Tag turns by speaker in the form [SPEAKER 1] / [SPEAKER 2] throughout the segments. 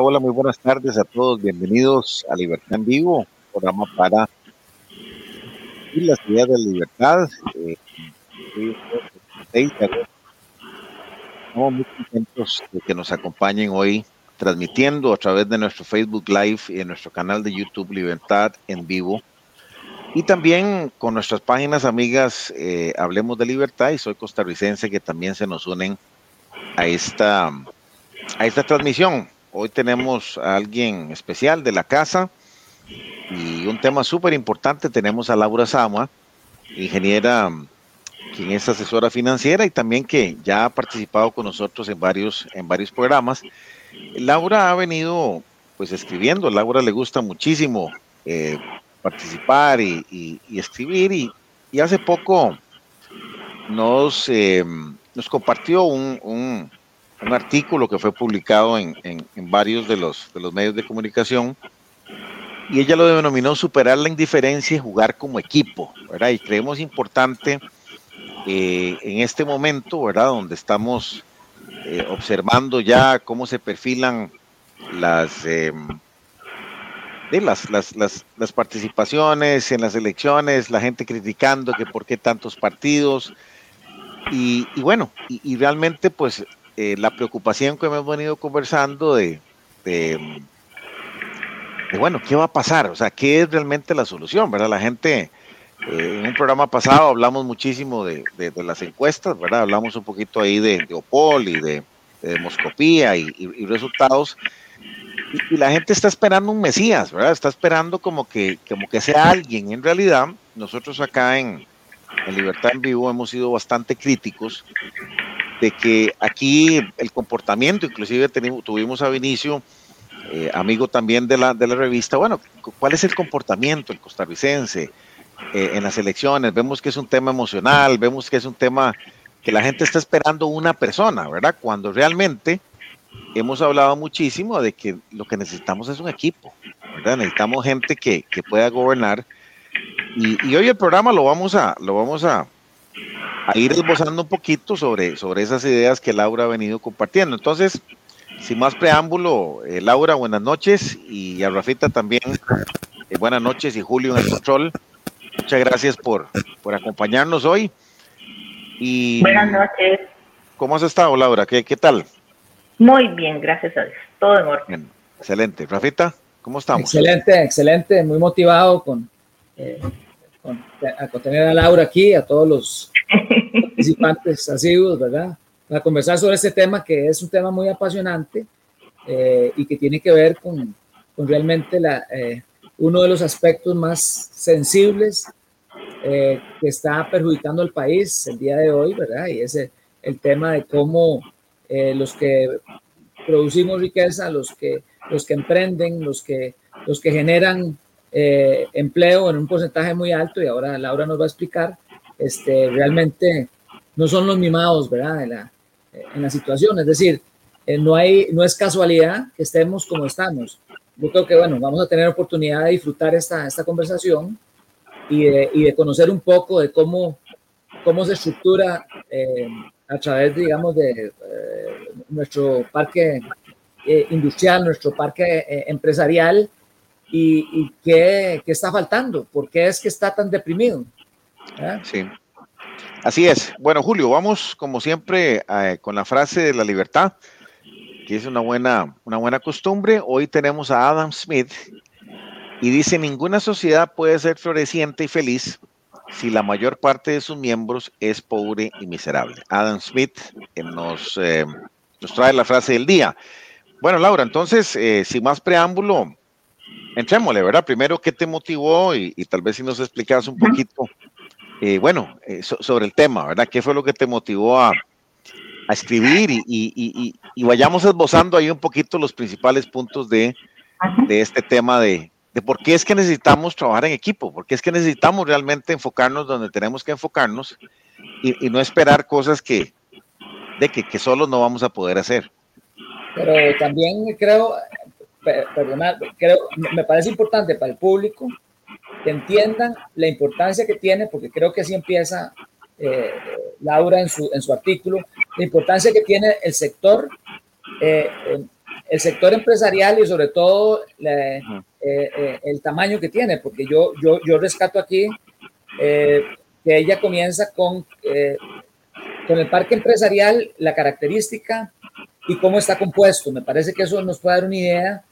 [SPEAKER 1] Hola, muy buenas tardes a todos. Bienvenidos a Libertad en Vivo, programa para las ideas de libertad. Eh, Estamos muy contentos de que nos acompañen hoy transmitiendo a través de nuestro Facebook Live y en nuestro canal de YouTube Libertad en Vivo. Y también con nuestras páginas amigas eh, Hablemos de Libertad y Soy Costarricense que también se nos unen a esta, a esta transmisión. Hoy tenemos a alguien especial de la casa y un tema súper importante. Tenemos a Laura Sama, ingeniera, quien es asesora financiera y también que ya ha participado con nosotros en varios, en varios programas. Laura ha venido pues escribiendo. Laura le gusta muchísimo eh, participar y, escribir y, hace poco nos, eh, nos compartió un artículo que fue publicado en, varios de los, de los medios de comunicación y ella lo denominó superar la indiferencia y jugar como equipo, ¿verdad? Y creemos importante eh, en este momento, ¿verdad? Donde estamos eh, observando ya cómo se perfilan las, eh, las, las, las, participaciones en las elecciones, la gente criticando que por qué tantos partidos. Y, bueno, y realmente pues eh, la preocupación que hemos venido conversando de, de, bueno, ¿qué va a pasar? O sea, ¿qué es realmente la solución? ¿Verdad? La gente, eh, en un programa pasado hablamos muchísimo de, de, las encuestas, ¿verdad? Hablamos un poquito ahí de, Opol y de, demoscopía y, y, resultados. Y, la gente está esperando un Mesías, ¿verdad? Está esperando como que, como que sea alguien. En realidad, nosotros acá en, en Libertad en Vivo hemos sido bastante críticos de que aquí el comportamiento, inclusive tuvimos a Vinicio, eh, amigo también de la, de la revista, bueno, ¿cuál es el comportamiento el costarricense eh, en las elecciones? Vemos que es un tema emocional, vemos que es un tema que la gente está esperando una persona, ¿verdad? Cuando realmente hemos hablado muchísimo de que lo que necesitamos es un equipo, ¿verdad? Necesitamos gente que, que pueda gobernar. Y, y, hoy el programa lo vamos a, lo vamos a, a ir esbozando un poquito sobre, sobre esas ideas que Laura ha venido compartiendo. Entonces, sin más preámbulo, eh, Laura, buenas noches y a Rafita también, eh, buenas noches y Julio en el control. Muchas gracias por, por acompañarnos hoy. Y,
[SPEAKER 2] buenas noches.
[SPEAKER 1] ¿Cómo has estado, Laura? ¿Qué, qué tal?
[SPEAKER 2] Muy bien, gracias a Dios. Todo en orden.
[SPEAKER 1] excelente. Rafita, ¿cómo estamos?
[SPEAKER 3] Excelente, excelente. Muy motivado con, eh, con tener a Laura aquí, a todos los participantes asiduos, ¿verdad? Para conversar sobre este tema que es un tema muy apasionante eh, y que tiene que ver con, con realmente la, eh, uno de los aspectos más sensibles eh, que está perjudicando al país el día de hoy, ¿verdad? Y es el, tema de cómo los que producimos riqueza, los que, los que emprenden, los que, los que generan empleo en un porcentaje muy alto, y ahora Laura nos va a explicar, este, realmente no son los mimados, ¿verdad? En la, en la situación, es decir, eh, no, hay, no es casualidad que estemos como estamos. Yo creo que, bueno, vamos a tener oportunidad de disfrutar esta, esta conversación y de, y de conocer un poco de cómo, cómo se estructura eh, a través, digamos, de eh, nuestro parque industrial, nuestro parque empresarial y, qué, qué, está faltando, por qué es que está tan deprimido.
[SPEAKER 1] Sí. Así es. Bueno, Julio, vamos como siempre eh, con la frase de la libertad, que es una buena, una buena costumbre. Hoy tenemos a Adam Smith y dice, ninguna sociedad puede ser floreciente y feliz si la mayor parte de sus miembros es pobre y miserable. Adam Smith eh, nos, eh, nos trae la frase del día. Bueno, Laura, entonces, sin más preámbulo, entrémosle, ¿verdad? Primero, ¿qué te motivó? Y, y tal vez si nos explicas un poquito eh, bueno, eh, sobre el tema, ¿verdad? ¿Qué fue lo que te motivó a, escribir y, vayamos esbozando ahí un poquito los principales puntos de, este tema de, por qué es que necesitamos trabajar en equipo, por qué es que necesitamos realmente enfocarnos donde tenemos que enfocarnos y, no esperar cosas que, de que, que solo no vamos a poder hacer.
[SPEAKER 3] Pero también creo, perdonad, creo, me parece importante para el público que entiendan la importancia que tiene, porque creo que así empieza eh, Laura en su, en su artículo, la importancia que tiene el sector eh, el sector empresarial y sobre todo eh, eh, el tamaño que tiene, porque yo, yo, yo rescato aquí que ella comienza con, con el parque empresarial, la característica y cómo está compuesto. Me parece que eso nos puede dar una idea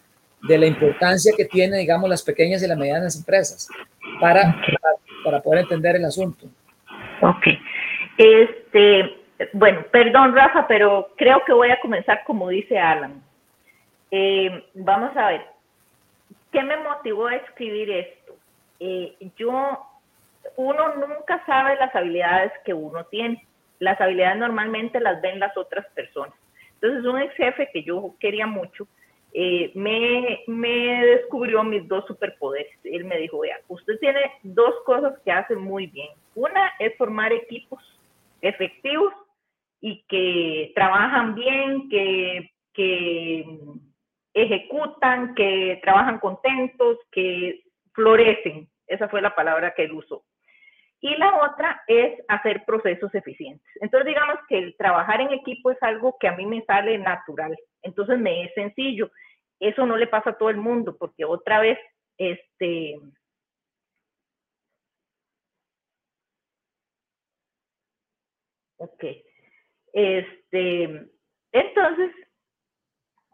[SPEAKER 3] de la importancia que tiene, digamos, las pequeñas y las medianas empresas para, para, poder entender el asunto.
[SPEAKER 2] Ok. Este, bueno, perdón, Rafa, pero creo que voy a comenzar como dice Alan. Eh, vamos a ver, ¿qué me motivó a escribir esto? Eh, yo, uno nunca sabe las habilidades que uno tiene. Las habilidades normalmente las ven las otras personas. Entonces, un ex jefe que yo quería mucho, eh, me, descubrió mis dos superpoderes. Él me dijo, vea, usted tiene dos cosas que hace muy bien. Una es formar equipos efectivos y que trabajan bien, que, que ejecutan, que trabajan contentos, que florecen. Esa fue la palabra que él usó. Y la otra es hacer procesos eficientes. Entonces, digamos que el trabajar en equipo es algo que a mí me sale natural. Entonces, me es sencillo. Eso no le pasa a todo el mundo, porque otra vez, este, Ok. Este, entonces,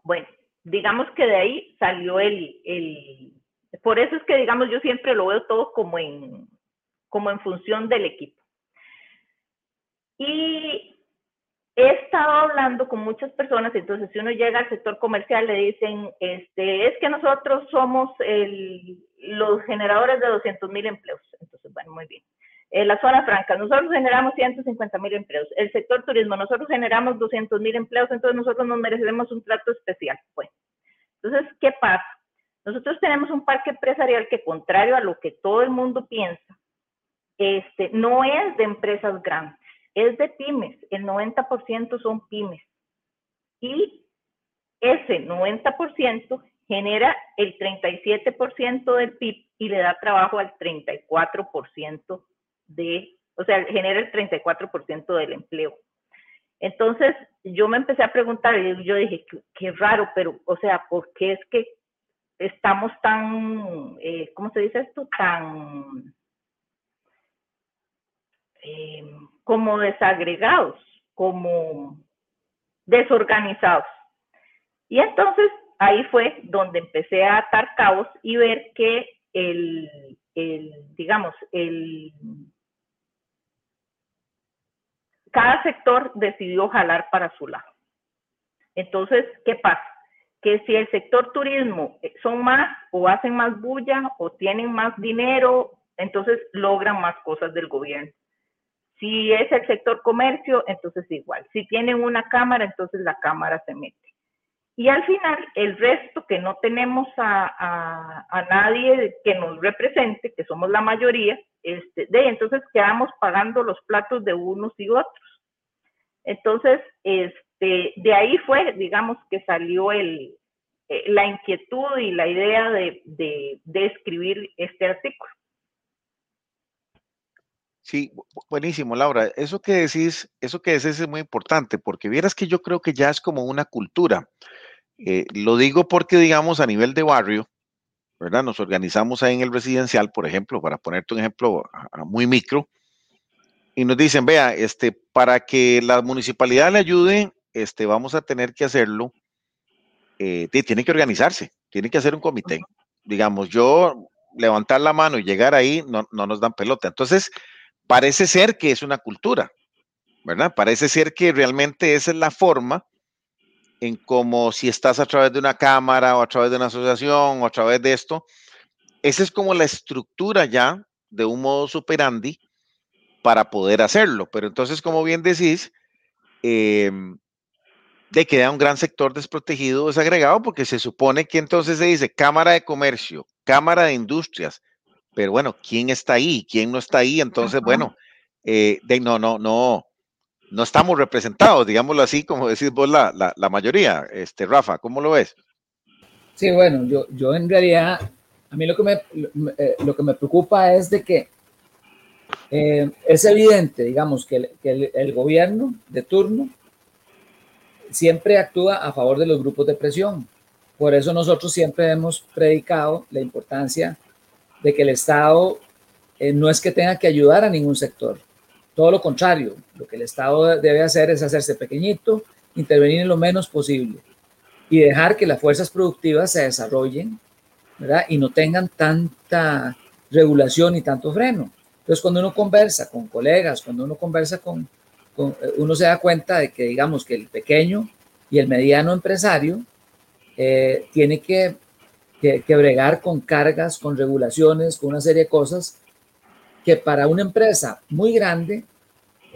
[SPEAKER 2] bueno, digamos que de ahí salió el, el, por eso es que digamos yo siempre lo veo todo como en, como en función del equipo. Y he estado hablando con muchas personas, entonces si uno llega al sector comercial le dicen, este, es que nosotros somos los generadores de 200 mil empleos. Entonces, bueno, muy bien. En la zona franca, nosotros generamos 150 mil empleos. El sector turismo, nosotros generamos 200 mil empleos, entonces nosotros nos merecemos un trato especial. Bueno, entonces, ¿qué pasa? Nosotros tenemos un parque empresarial que, contrario a lo que todo el mundo piensa, este, no es de empresas grandes es de pymes, el 90% son pymes. Y ese 90% genera el 37% del PIB y le da trabajo al 34% de, o sea, genera el 34% del empleo. Entonces, yo me empecé a preguntar y yo dije, qué, raro, pero, o sea, ¿por qué es que estamos tan, eh, ¿cómo se dice esto? Tan eh, como desagregados, como desorganizados. Y entonces ahí fue donde empecé a atar cabos y ver que el, digamos, el, cada sector decidió jalar para su lado. Entonces, ¿qué pasa? Que si el sector turismo eh, son más o hacen más bulla o tienen más dinero, entonces logran más cosas del gobierno. Si es el sector comercio, entonces igual. Si tienen una cámara, entonces la cámara se mete. Y al final, el resto que no tenemos a, nadie que nos represente, que somos la mayoría, este, de entonces quedamos pagando los platos de unos y otros. Entonces, este, de ahí fue, digamos, que salió el, eh, la inquietud y la idea de, de escribir este artículo.
[SPEAKER 1] Sí, buenísimo, Laura. Eso que decís, eso que decís es muy importante, porque vieras que yo creo que ya es como una cultura. Eh, lo digo porque, digamos, a nivel de barrio, ¿verdad? Nos organizamos ahí en el residencial, por ejemplo, para ponerte un ejemplo muy micro, y nos dicen, vea, este, para que la municipalidad le ayude, este, vamos a tener que hacerlo, eh, tiene que organizarse, tiene que hacer un comité. Digamos, yo levantar la mano y llegar ahí, no, no nos dan pelota. Entonces, parece ser que es una cultura, ¿verdad? Parece ser que realmente esa es la forma en cómo si estás a través de una cámara o a través de una asociación o a través de esto, esa es como la estructura ya de un modo superandi para poder hacerlo. Pero entonces, como bien decís, eh, de queda un gran sector desprotegido, desagregado, porque se supone que entonces se dice Cámara de Comercio, Cámara de Industrias, pero bueno, ¿quién está ahí? ¿Quién no está ahí? Entonces, bueno, eh, de, no, no, no, no estamos representados, digámoslo así, como decís vos, la, la, mayoría. Este, Rafa, ¿cómo lo ves?
[SPEAKER 3] Sí, bueno, yo, yo en realidad, a mí lo que me, eh, lo que me preocupa es de que eh, es evidente, digamos, que, el, que el, gobierno de turno siempre actúa a favor de los grupos de presión. Por eso nosotros siempre hemos predicado la importancia de que el Estado eh, no es que tenga que ayudar a ningún sector, todo lo contrario, lo que el Estado debe hacer es hacerse pequeñito, intervenir en lo menos posible y dejar que las fuerzas productivas se desarrollen ¿verdad? y no tengan tanta regulación y tanto freno. Entonces, cuando uno conversa con colegas, cuando uno conversa con, eh, uno se da cuenta de que, digamos, que el pequeño y el mediano empresario eh, tiene que, que, que, bregar con cargas, con regulaciones, con una serie de cosas que para una empresa muy grande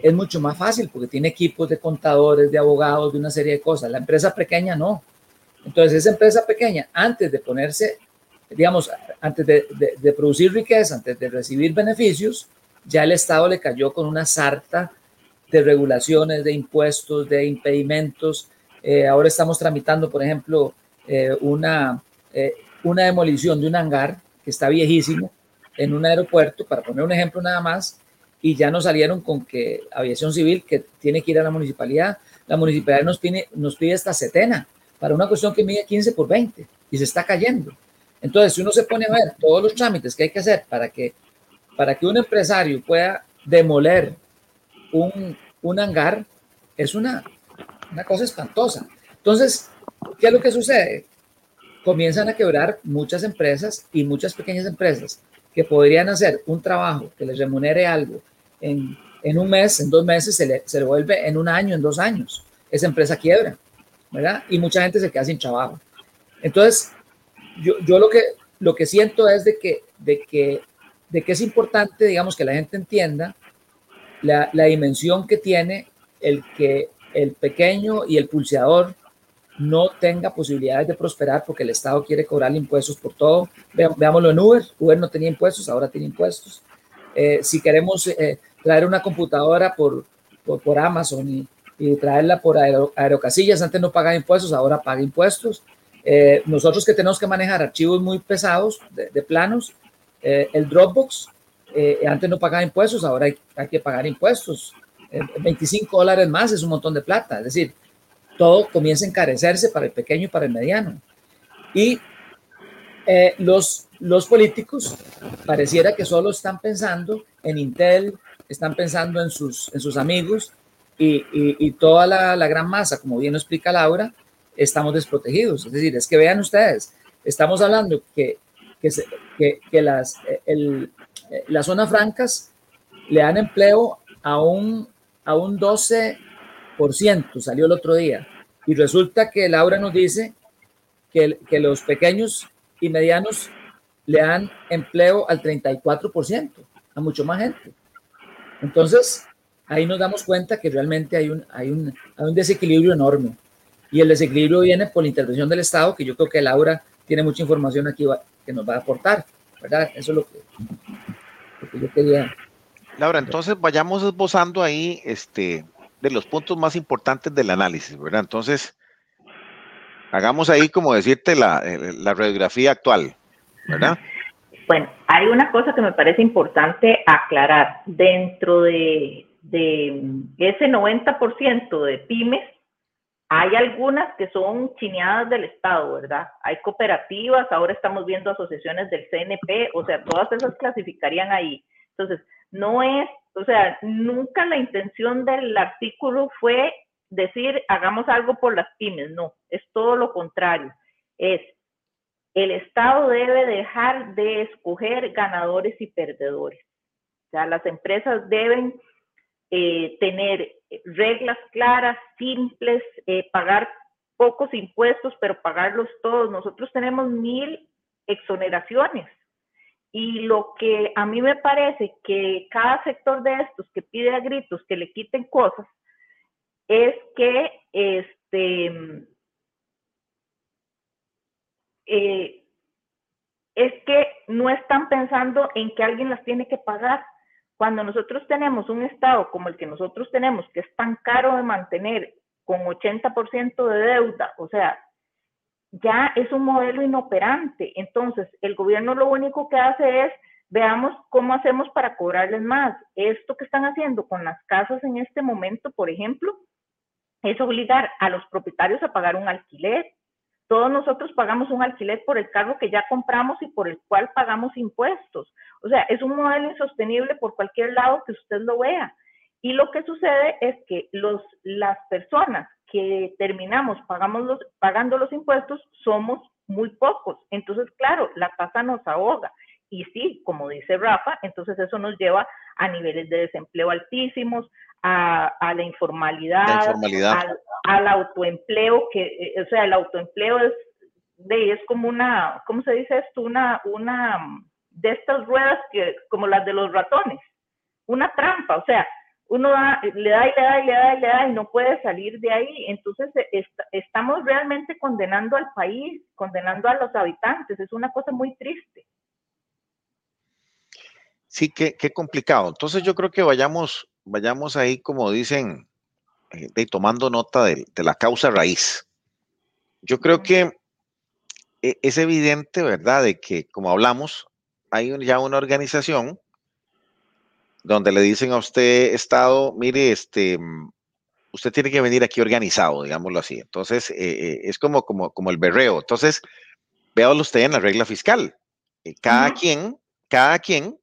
[SPEAKER 3] es mucho más fácil porque tiene equipos de contadores, de abogados, de una serie de cosas. La empresa pequeña no. Entonces, esa empresa pequeña, antes de ponerse, digamos, antes de, de, de producir riqueza, antes de recibir beneficios, ya el Estado le cayó con una sarta de regulaciones, de impuestos, de impedimentos. Eh, ahora estamos tramitando, por ejemplo, eh, una, eh, una demolición de un hangar que está viejísimo en un aeropuerto, para poner un ejemplo nada más, y ya nos salieron con que aviación civil que tiene que ir a la municipalidad, la municipalidad nos pide, nos pide esta setena para una cuestión que mide 15 por 20 y se está cayendo. Entonces, si uno se pone a ver todos los trámites que hay que hacer para que, para que un empresario pueda demoler un, un hangar, es una, una cosa espantosa. Entonces, ¿qué es lo que sucede? Comienzan a quebrar muchas empresas y muchas pequeñas empresas que podrían hacer un trabajo que les remunere algo en, en un mes, en dos meses, se le, se le vuelve en un año, en dos años. Esa empresa quiebra, ¿verdad? Y mucha gente se queda sin trabajo. Entonces, yo, yo lo, que, lo que siento es de que, de, que, de que es importante, digamos, que la gente entienda la, la dimensión que tiene el que el pequeño y el pulseador no tenga posibilidades de prosperar porque el Estado quiere cobrar impuestos por todo. veámoslo en Uber. Uber no tenía impuestos, ahora tiene impuestos. Eh, si queremos eh, traer una computadora por, por, Amazon y, traerla por aero, aerocasillas, antes no pagaba impuestos, ahora paga impuestos. Eh, nosotros que tenemos que manejar archivos muy pesados de, de planos, el Dropbox antes no pagaba impuestos, ahora hay, hay que pagar impuestos. 25 dólares más es un montón de plata. Es decir, todo comienza a encarecerse para el pequeño y para el mediano. Y eh, los, los políticos pareciera que solo están pensando en Intel, están pensando en sus, en sus amigos y, y, toda la, la, gran masa, como bien lo explica Laura, estamos desprotegidos. Es decir, es que vean ustedes, estamos hablando que, que, que, las, el, las zonas francas le dan empleo a un, a un 12 salió el otro día. Y resulta que Laura nos dice que, que los pequeños y medianos le dan empleo al 34%, a mucho más gente. Entonces, ahí nos damos cuenta que realmente hay un, hay un, hay un desequilibrio enorme. Y el desequilibrio viene por la intervención del Estado, que yo creo que Laura tiene mucha información aquí que nos va a aportar, ¿verdad? Eso es lo que, lo que yo quería.
[SPEAKER 1] Laura, entonces vayamos esbozando ahí este, de los puntos más importantes del análisis, ¿verdad? Entonces, hagamos ahí, como decirte, la, la radiografía actual, ¿verdad?
[SPEAKER 2] Bueno, hay una cosa que me parece importante aclarar. Dentro de, de ese 90% de pymes, hay algunas que son chineadas del Estado, ¿verdad? Hay cooperativas, ahora estamos viendo asociaciones del CNP, o sea, todas esas clasificarían ahí. Entonces, no es o sea, nunca la intención del artículo fue decir hagamos algo por las pymes, no, es todo lo contrario. Es el Estado debe dejar de escoger ganadores y perdedores. O sea, las empresas deben eh, tener reglas claras, simples, eh, pagar pocos impuestos, pero pagarlos todos. Nosotros tenemos mil exoneraciones y lo que a mí me parece que cada sector de estos que pide a gritos que le quiten cosas es que este eh, es que no están pensando en que alguien las tiene que pagar. Cuando nosotros tenemos un estado como el que nosotros tenemos, que es tan caro de mantener, con 80% de deuda, o sea, ya es un modelo inoperante. Entonces, el gobierno lo único que hace es, veamos cómo hacemos para cobrarles más. Esto que están haciendo con las casas en este momento, por ejemplo, es obligar a los propietarios a pagar un alquiler. todos nosotros pagamos un alquiler por el carro que ya compramos y por el cual pagamos impuestos. O sea, es un modelo insostenible por cualquier lado que usted lo vea. Y lo que sucede es que los, las personas que terminamos pagamos los, pagando los impuestos somos muy pocos. Entonces, claro, la tasa nos ahoga. Y sí, como dice Rafa, entonces eso nos lleva a niveles de desempleo altísimos, a, la informalidad, Al, autoempleo, que, eh, o sea, el autoempleo es, de, es como una, ¿cómo se dice esto? Una, una de estas ruedas que, como las de los ratones, una trampa, o sea, uno le da y le da y le da y le da y no puede salir de ahí. Entonces eh, estamos realmente condenando al país, condenando a los habitantes. Es una cosa muy triste.
[SPEAKER 1] Sí, qué, qué complicado. Entonces yo creo que vayamos vayamos ahí, como dicen, eh, tomando nota de, la causa raíz. Yo creo que e, es evidente, ¿verdad?, de que, como hablamos, hay ya una organización donde le dicen a usted, Estado, mire, este, usted tiene que venir aquí organizado, digámoslo así. Entonces, eh, eh, es como, como, como el berreo. Entonces, véalo usted en la regla fiscal. cada quien, cada quien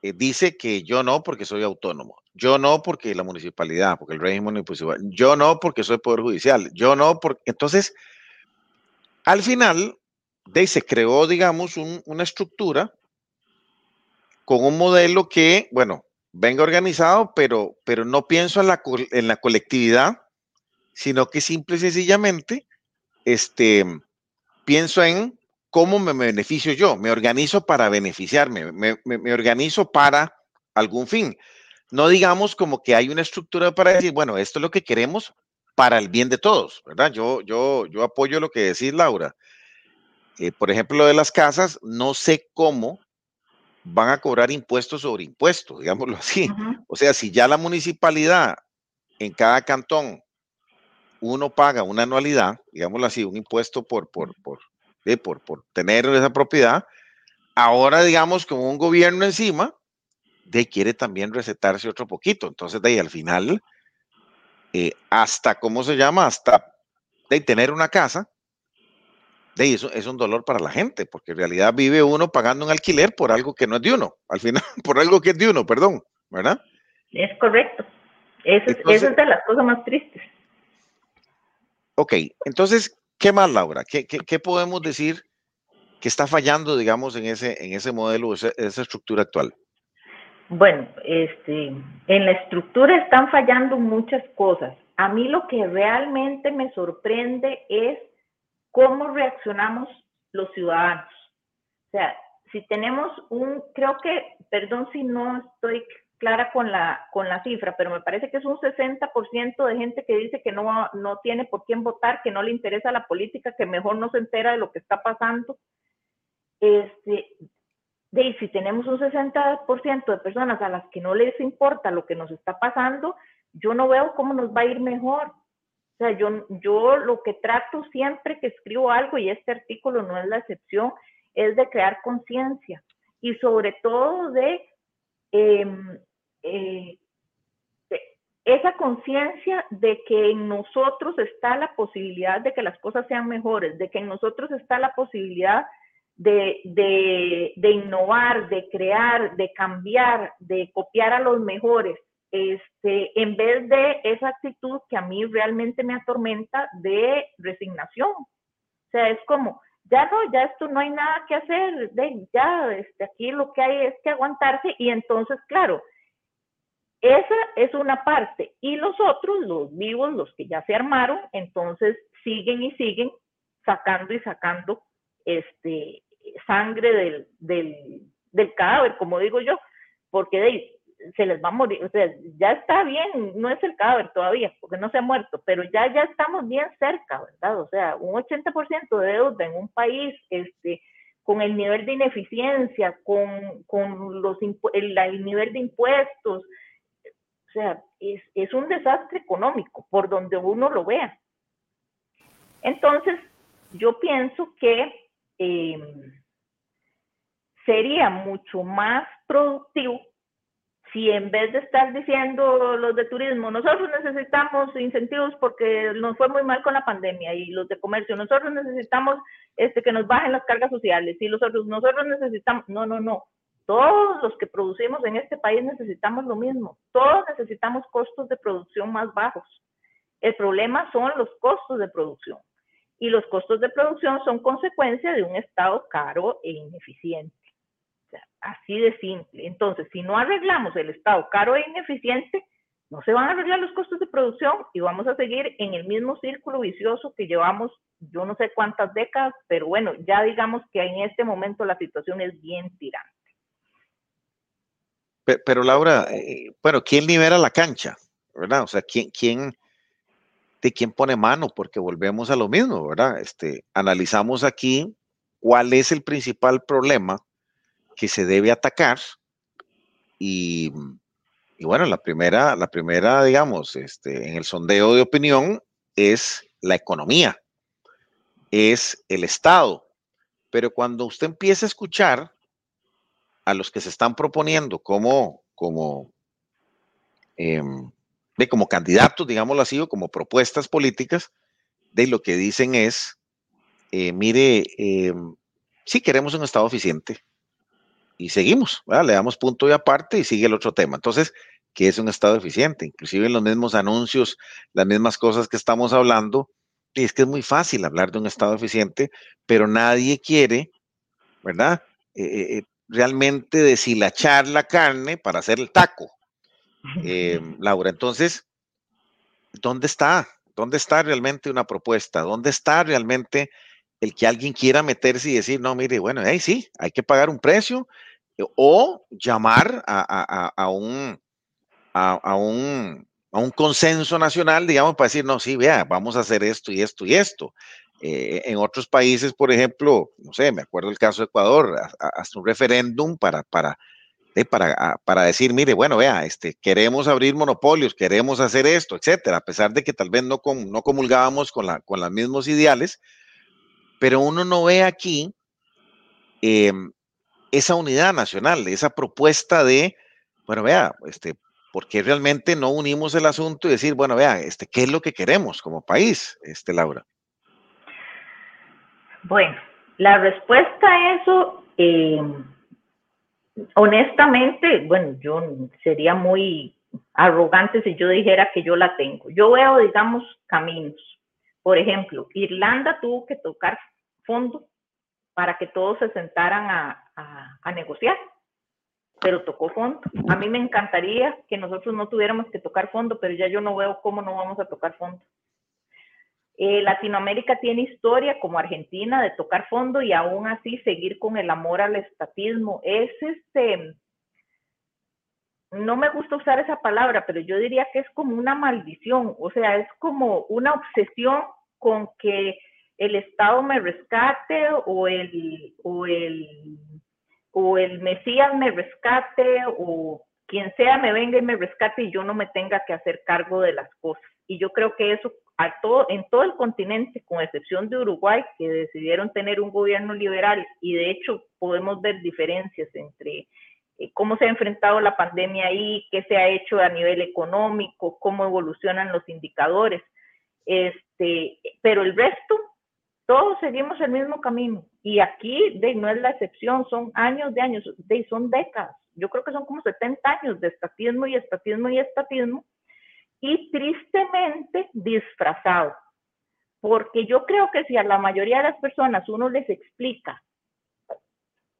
[SPEAKER 1] dice que yo no porque soy autónomo. Yo no porque la municipalidad, porque el régimen municipal. Yo no porque soy poder judicial. Yo no porque... Entonces, al final, de se creó, digamos, una estructura con un modelo que, bueno, venga organizado, pero, pero no pienso en la, en la colectividad, sino que simple y sencillamente este, pienso en cómo me beneficio yo, me organizo para beneficiarme, me, organizo para algún fin. No digamos como que hay una estructura para decir, bueno, esto es lo que queremos para el bien de todos, ¿verdad? Yo, yo, yo apoyo lo que decís, Laura. Eh, por ejemplo, lo de las casas, no sé cómo van a cobrar impuestos sobre impuestos, digámoslo así. O sea, si ya la municipalidad en cada cantón uno paga una anualidad, digámoslo así, un impuesto por, por, por, eh, por, por tener esa propiedad, ahora digamos como un gobierno encima, de quiere también recetarse otro poquito. Entonces, de ahí al final, eh, hasta, ¿cómo se llama? Hasta de tener una casa, de eso es un dolor para la gente, porque en realidad vive uno pagando un alquiler por algo que no es de uno, al final, por algo que es de uno, perdón, ¿verdad?
[SPEAKER 2] Es correcto. Eso, es de las cosas más tristes.
[SPEAKER 1] Ok, entonces, ¿qué más, Laura? ¿Qué, qué, podemos decir que está fallando, digamos, en ese, en ese modelo, esa estructura actual?
[SPEAKER 2] Bueno, este, en la estructura están fallando muchas cosas. A mí lo que realmente me sorprende es cómo reaccionamos los ciudadanos. O sea, si tenemos un, creo que, perdón si no estoy clara con la, con la cifra, pero me parece que es un 60% de gente que dice que no, no tiene por quién votar, que no le interesa la política, que mejor no se entera de lo que está pasando. Este, de si tenemos un 60% de personas a las que no les importa lo que nos está pasando, yo no veo cómo nos va a ir mejor. O sea, yo, yo lo que trato siempre que escribo algo, y este artículo no es la excepción, es de crear conciencia y sobre todo de, em, eh, de esa conciencia de que en nosotros está la posibilidad de que las cosas sean mejores, de que en nosotros está la posibilidad de, innovar, de crear, de cambiar, de copiar a los mejores, este, en vez de esa actitud que a mí realmente me atormenta de resignación. O sea, es como, ya no, ya esto no hay nada que hacer, de, ya, este, aquí lo que hay es que aguantarse y entonces, claro, esa es una parte y los otros, los vivos, los que ya se armaron, entonces siguen y siguen sacando y sacando este, sangre del, del, del cadáver, como digo yo, porque de, se les va a morir, o sea, ya está bien, no es el cadáver todavía, porque no se ha muerto, pero ya, ya estamos bien cerca, ¿verdad? O sea, un 80% de deuda en un país, este, con el nivel de ineficiencia, con, con los el, el, nivel de impuestos, o sea, es, es un desastre económico, por donde uno lo vea. Entonces, yo pienso que eh, sería mucho más productivo si en vez de estar diciendo los de turismo, nosotros necesitamos incentivos porque nos fue muy mal con la pandemia y los de comercio, nosotros necesitamos este, que nos bajen las cargas sociales y los otros, nosotros necesitamos, no, no, no, todos los que producimos en este país necesitamos lo mismo, todos necesitamos costos de producción más bajos. El problema son los costos de producción. Y los costos de producción son consecuencia de un Estado caro e ineficiente así de simple. Entonces, si no arreglamos el Estado caro e ineficiente, no se van a arreglar los costos de producción y vamos a seguir en el mismo círculo vicioso que llevamos yo no sé cuántas décadas, pero bueno, ya digamos que en este momento la situación es bien tirante.
[SPEAKER 1] Pero, Laura, eh, bueno, ¿quién libera la cancha? ¿Verdad? O sea, ¿quién, quién, de quién pone mano? Porque volvemos a lo mismo, ¿verdad? Este, analizamos aquí cuál es el principal problema que se debe atacar. Y, bueno, la primera, la primera, digamos, este, en el sondeo de opinión es la economía, es el Estado. Pero cuando usted empieza a escuchar a los que se están proponiendo como, como, em, como candidatos, digámoslo así, o como propuestas políticas, de lo que dicen es, eh, mire, eh, sí queremos un Estado eficiente, y seguimos, le damos punto y aparte y sigue el otro tema. Entonces, ¿qué es un Estado eficiente? Inclusive en los mismos anuncios, las mismas cosas que estamos hablando, y es que es muy fácil hablar de un Estado eficiente, pero nadie quiere, ¿verdad? Eh, eh, eh, realmente deshilachar la carne para hacer el taco. Laura, entonces, ¿dónde está? ¿Dónde está realmente una propuesta? ¿Dónde está realmente el que alguien quiera meterse y decir, no, mire, bueno, ahí sí, hay que pagar un precio o llamar a, un, a, un, a un consenso nacional, digamos, para decir, no, sí, vea, vamos a hacer esto y esto y esto. Eh, en otros países, por ejemplo, no sé, me acuerdo el caso de Ecuador, hasta un referéndum para, para, eh, para, para decir, mire, bueno, vea, este, queremos abrir monopolios, queremos hacer esto, etcétera, a pesar de que tal vez no, no comulgábamos con, la, con los mismos ideales, pero uno no ve aquí em, esa unidad nacional, esa propuesta de, bueno, vea, este, ¿por qué realmente no unimos el asunto y decir, bueno, vea, este, ¿qué es lo que queremos como país, este, Laura?
[SPEAKER 2] Bueno, la respuesta a eso, em, honestamente, bueno, yo sería muy arrogante si yo dijera que yo la tengo. Yo veo, digamos, caminos. Por ejemplo, Irlanda tuvo que tocar fondo para que todos se sentaran a, negociar, pero tocó fondo. A mí me encantaría que nosotros no tuviéramos que tocar fondo, pero ya yo no veo cómo no vamos a tocar fondo. Eh, Latinoamérica tiene historia como Argentina de tocar fondo y aún así seguir con el amor al estatismo. Es este, no me gusta usar esa palabra, pero yo diría que es como una maldición, o sea, es como una obsesión con que el Estado me rescate o el, o el, o el Mesías me rescate o quien sea me venga y me rescate y yo no me tenga que hacer cargo de las cosas. Y yo creo que eso a todo, en todo el continente, con excepción de Uruguay, que decidieron tener un gobierno liberal y de hecho podemos ver diferencias entre eh, cómo se ha enfrentado la pandemia ahí, qué se ha hecho a nivel económico, cómo evolucionan los indicadores. Este, pero el resto, todos seguimos el mismo camino y aquí de, no es la excepción, son años de años, de, son décadas. Yo creo que son como 70 años de estatismo y estatismo y estatismo y tristemente disfrazado. Porque yo creo que si a la mayoría de las personas uno les explica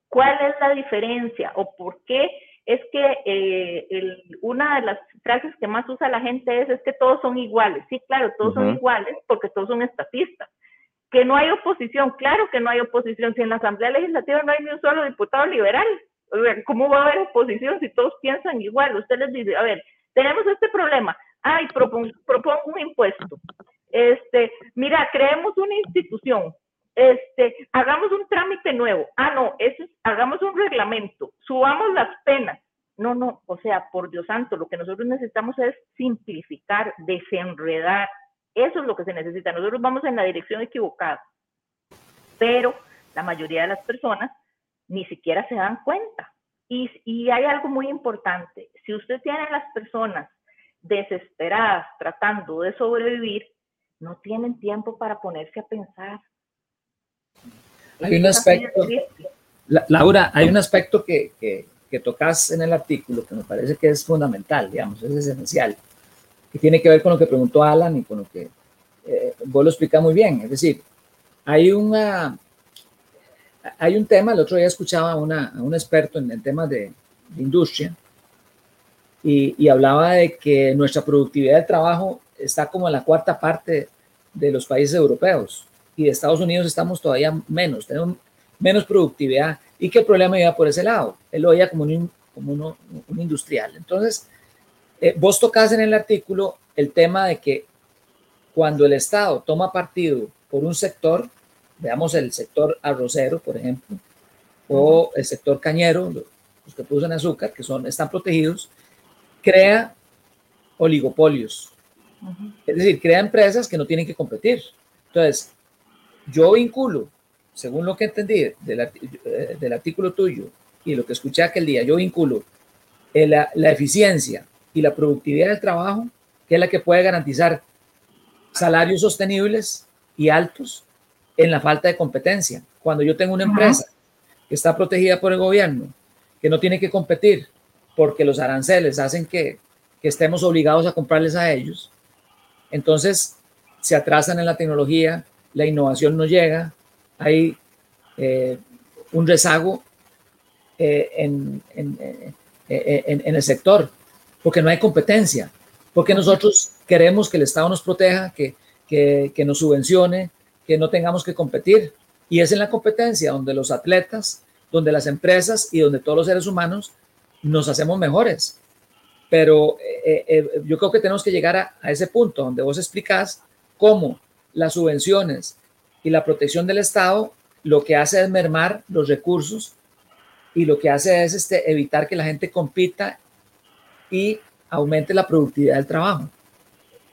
[SPEAKER 2] cuál es la diferencia o por qué es que eh, una de las frases que más usa la gente es, es que todos son iguales. Sí, claro, todos son iguales porque todos son estatistas que no hay oposición, claro que no hay oposición, si en la Asamblea Legislativa no hay ni un solo diputado liberal, ¿cómo va a haber oposición si todos piensan igual? Usted les dice, a ver, tenemos este problema, ay, propongo, un impuesto, este, mira, creemos una institución, este, hagamos un trámite nuevo, ah, no, eso es, hagamos un reglamento, subamos las penas, no, no, o sea, por Dios santo, lo que nosotros necesitamos es simplificar, desenredar, eso es lo que se necesita. Nosotros vamos en la dirección equivocada, pero la mayoría de las personas ni siquiera se dan cuenta. Y, hay algo muy importante. si usted tiene a las personas desesperadas tratando de sobrevivir, no tienen tiempo para ponerse a pensar.
[SPEAKER 3] Hay un aspecto, Laura, hay un aspecto que, que, que, tocas en el artículo que me parece que es fundamental, digamos, es esencial, que tiene que ver con lo que preguntó Alan y con lo que eh, vos lo explicas muy bien. Es decir, hay una, hay un tema, el otro día escuchaba a, una, a un experto en el tema de, de industria y, y, hablaba de que nuestra productividad de trabajo está como en la cuarta parte de los países europeos y de Estados Unidos estamos todavía menos, tenemos menos productividad y que el problema iba por ese lado. Él lo veía como un, como uno, un industrial. Entonces, eh, vos tocas en el artículo el tema de que cuando el Estado toma partido por un sector, veamos el sector arrocero, por ejemplo, o el sector cañero, los que producen azúcar, que son, están protegidos, crea oligopolios. Es decir, crea empresas que no tienen que competir. Entonces, yo vinculo, según lo que entendí del, eh, del artículo tuyo y lo que escuché aquel día, yo vinculo la eficiencia y la productividad del trabajo, que es la que puede garantizar salarios sostenibles y altos en la falta de competencia. Cuando yo tengo una empresa que está protegida por el gobierno, que no tiene que competir porque los aranceles hacen que, que estemos obligados a comprarles a ellos, entonces se atrasan en la tecnología, la innovación no llega, hay eh, un rezago eh, en, en, en, en, el sector, porque no hay competencia, porque nosotros queremos que el Estado nos proteja, que, que, nos subvencione, que no tengamos que competir. Y es en la competencia donde los atletas, donde las empresas y donde todos los seres humanos nos hacemos mejores. Pero eh, eh, yo creo que tenemos que llegar a, a, ese punto donde vos explicás cómo las subvenciones y la protección del Estado lo que hace es mermar los recursos y lo que hace es este, evitar que la gente compita y aumente la productividad del trabajo.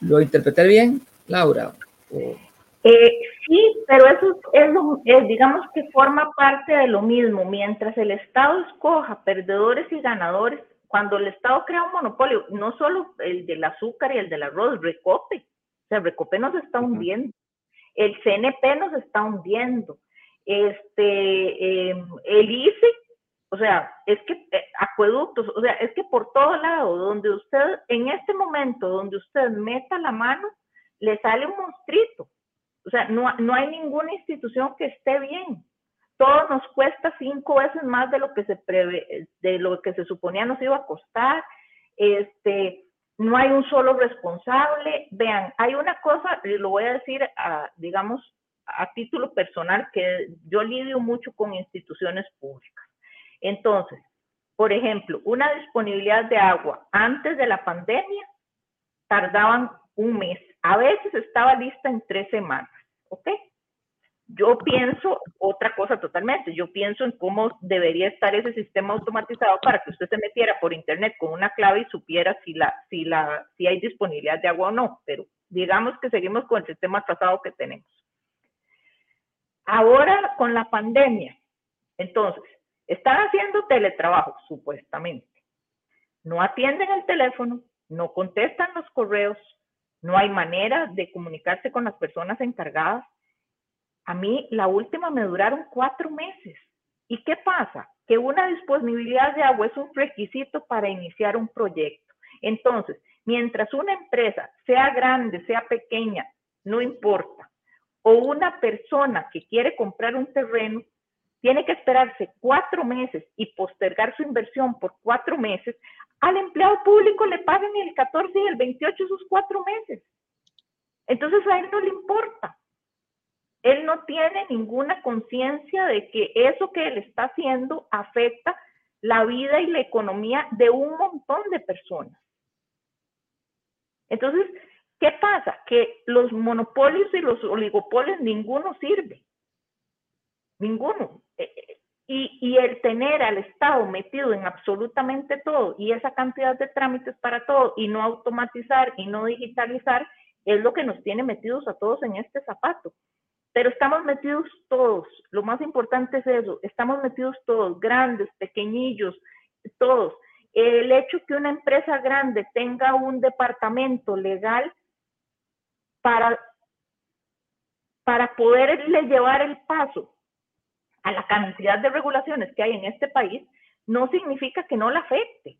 [SPEAKER 3] ¿Lo interpreté bien, Laura?
[SPEAKER 2] ¿O? Eh, sí, pero eso es, lo, es, digamos que forma parte de lo mismo. Mientras el Estado escoja perdedores y ganadores, cuando el Estado crea un monopolio, no solo el del azúcar y el del arroz, Recope, o sea, Recope nos está hundiendo, el CNP nos está hundiendo, este, eh, el ICE, o sea, es que eh, acueductos, o sea, es que por todo lado, donde usted, en este momento, donde usted meta la mano, le sale un monstruito. O sea, no, no hay ninguna institución que esté bien. Todo nos cuesta cinco veces más de lo que se de lo que se suponía nos iba a costar. Este, no hay un solo responsable. Vean, hay una cosa, lo voy a decir, digamos, a título personal, que yo lidio mucho con instituciones públicas. Entonces, por ejemplo, una disponibilidad de agua antes de la pandemia tardaban un mes. A veces estaba lista en tres semanas, ¿ok? Yo pienso otra cosa totalmente. Yo pienso en cómo debería estar ese sistema automatizado para que usted se metiera por internet con una clave y supiera si la, si la, si hay disponibilidad de agua o no. Pero digamos que seguimos con el sistema trazado que tenemos. Ahora con la pandemia, entonces, están haciendo teletrabajo, supuestamente. No atienden el teléfono, no contestan los correos, no hay manera de comunicarse con las personas encargadas. A mí la última me duraron cuatro meses. ¿Y qué pasa? Que una disponibilidad de agua es un requisito para iniciar un proyecto. Entonces, mientras una empresa, sea grande, sea pequeña, no importa, o una persona que quiere comprar un terreno, tiene que esperarse cuatro meses y postergar su inversión por cuatro meses, al empleado público le pagan el 14 y el 28 esos cuatro meses. Entonces a él no le importa. Él no tiene ninguna conciencia de que eso que él está haciendo afecta la vida y la economía de un montón de personas. Entonces, ¿qué pasa? Que los monopolios y los oligopolios, ninguno sirve. Ninguno. Eh, y, y, el tener al Estado metido en absolutamente todo y esa cantidad de trámites para todo y no automatizar y no digitalizar es lo que nos tiene metidos a todos en este zapato. Pero estamos metidos todos, lo más importante es eso, estamos metidos todos, grandes, pequeñillos, todos. el hecho que una empresa grande tenga un departamento legal para, para poderle llevar el paso a la cantidad de regulaciones que hay en este país, no significa que no la afecte.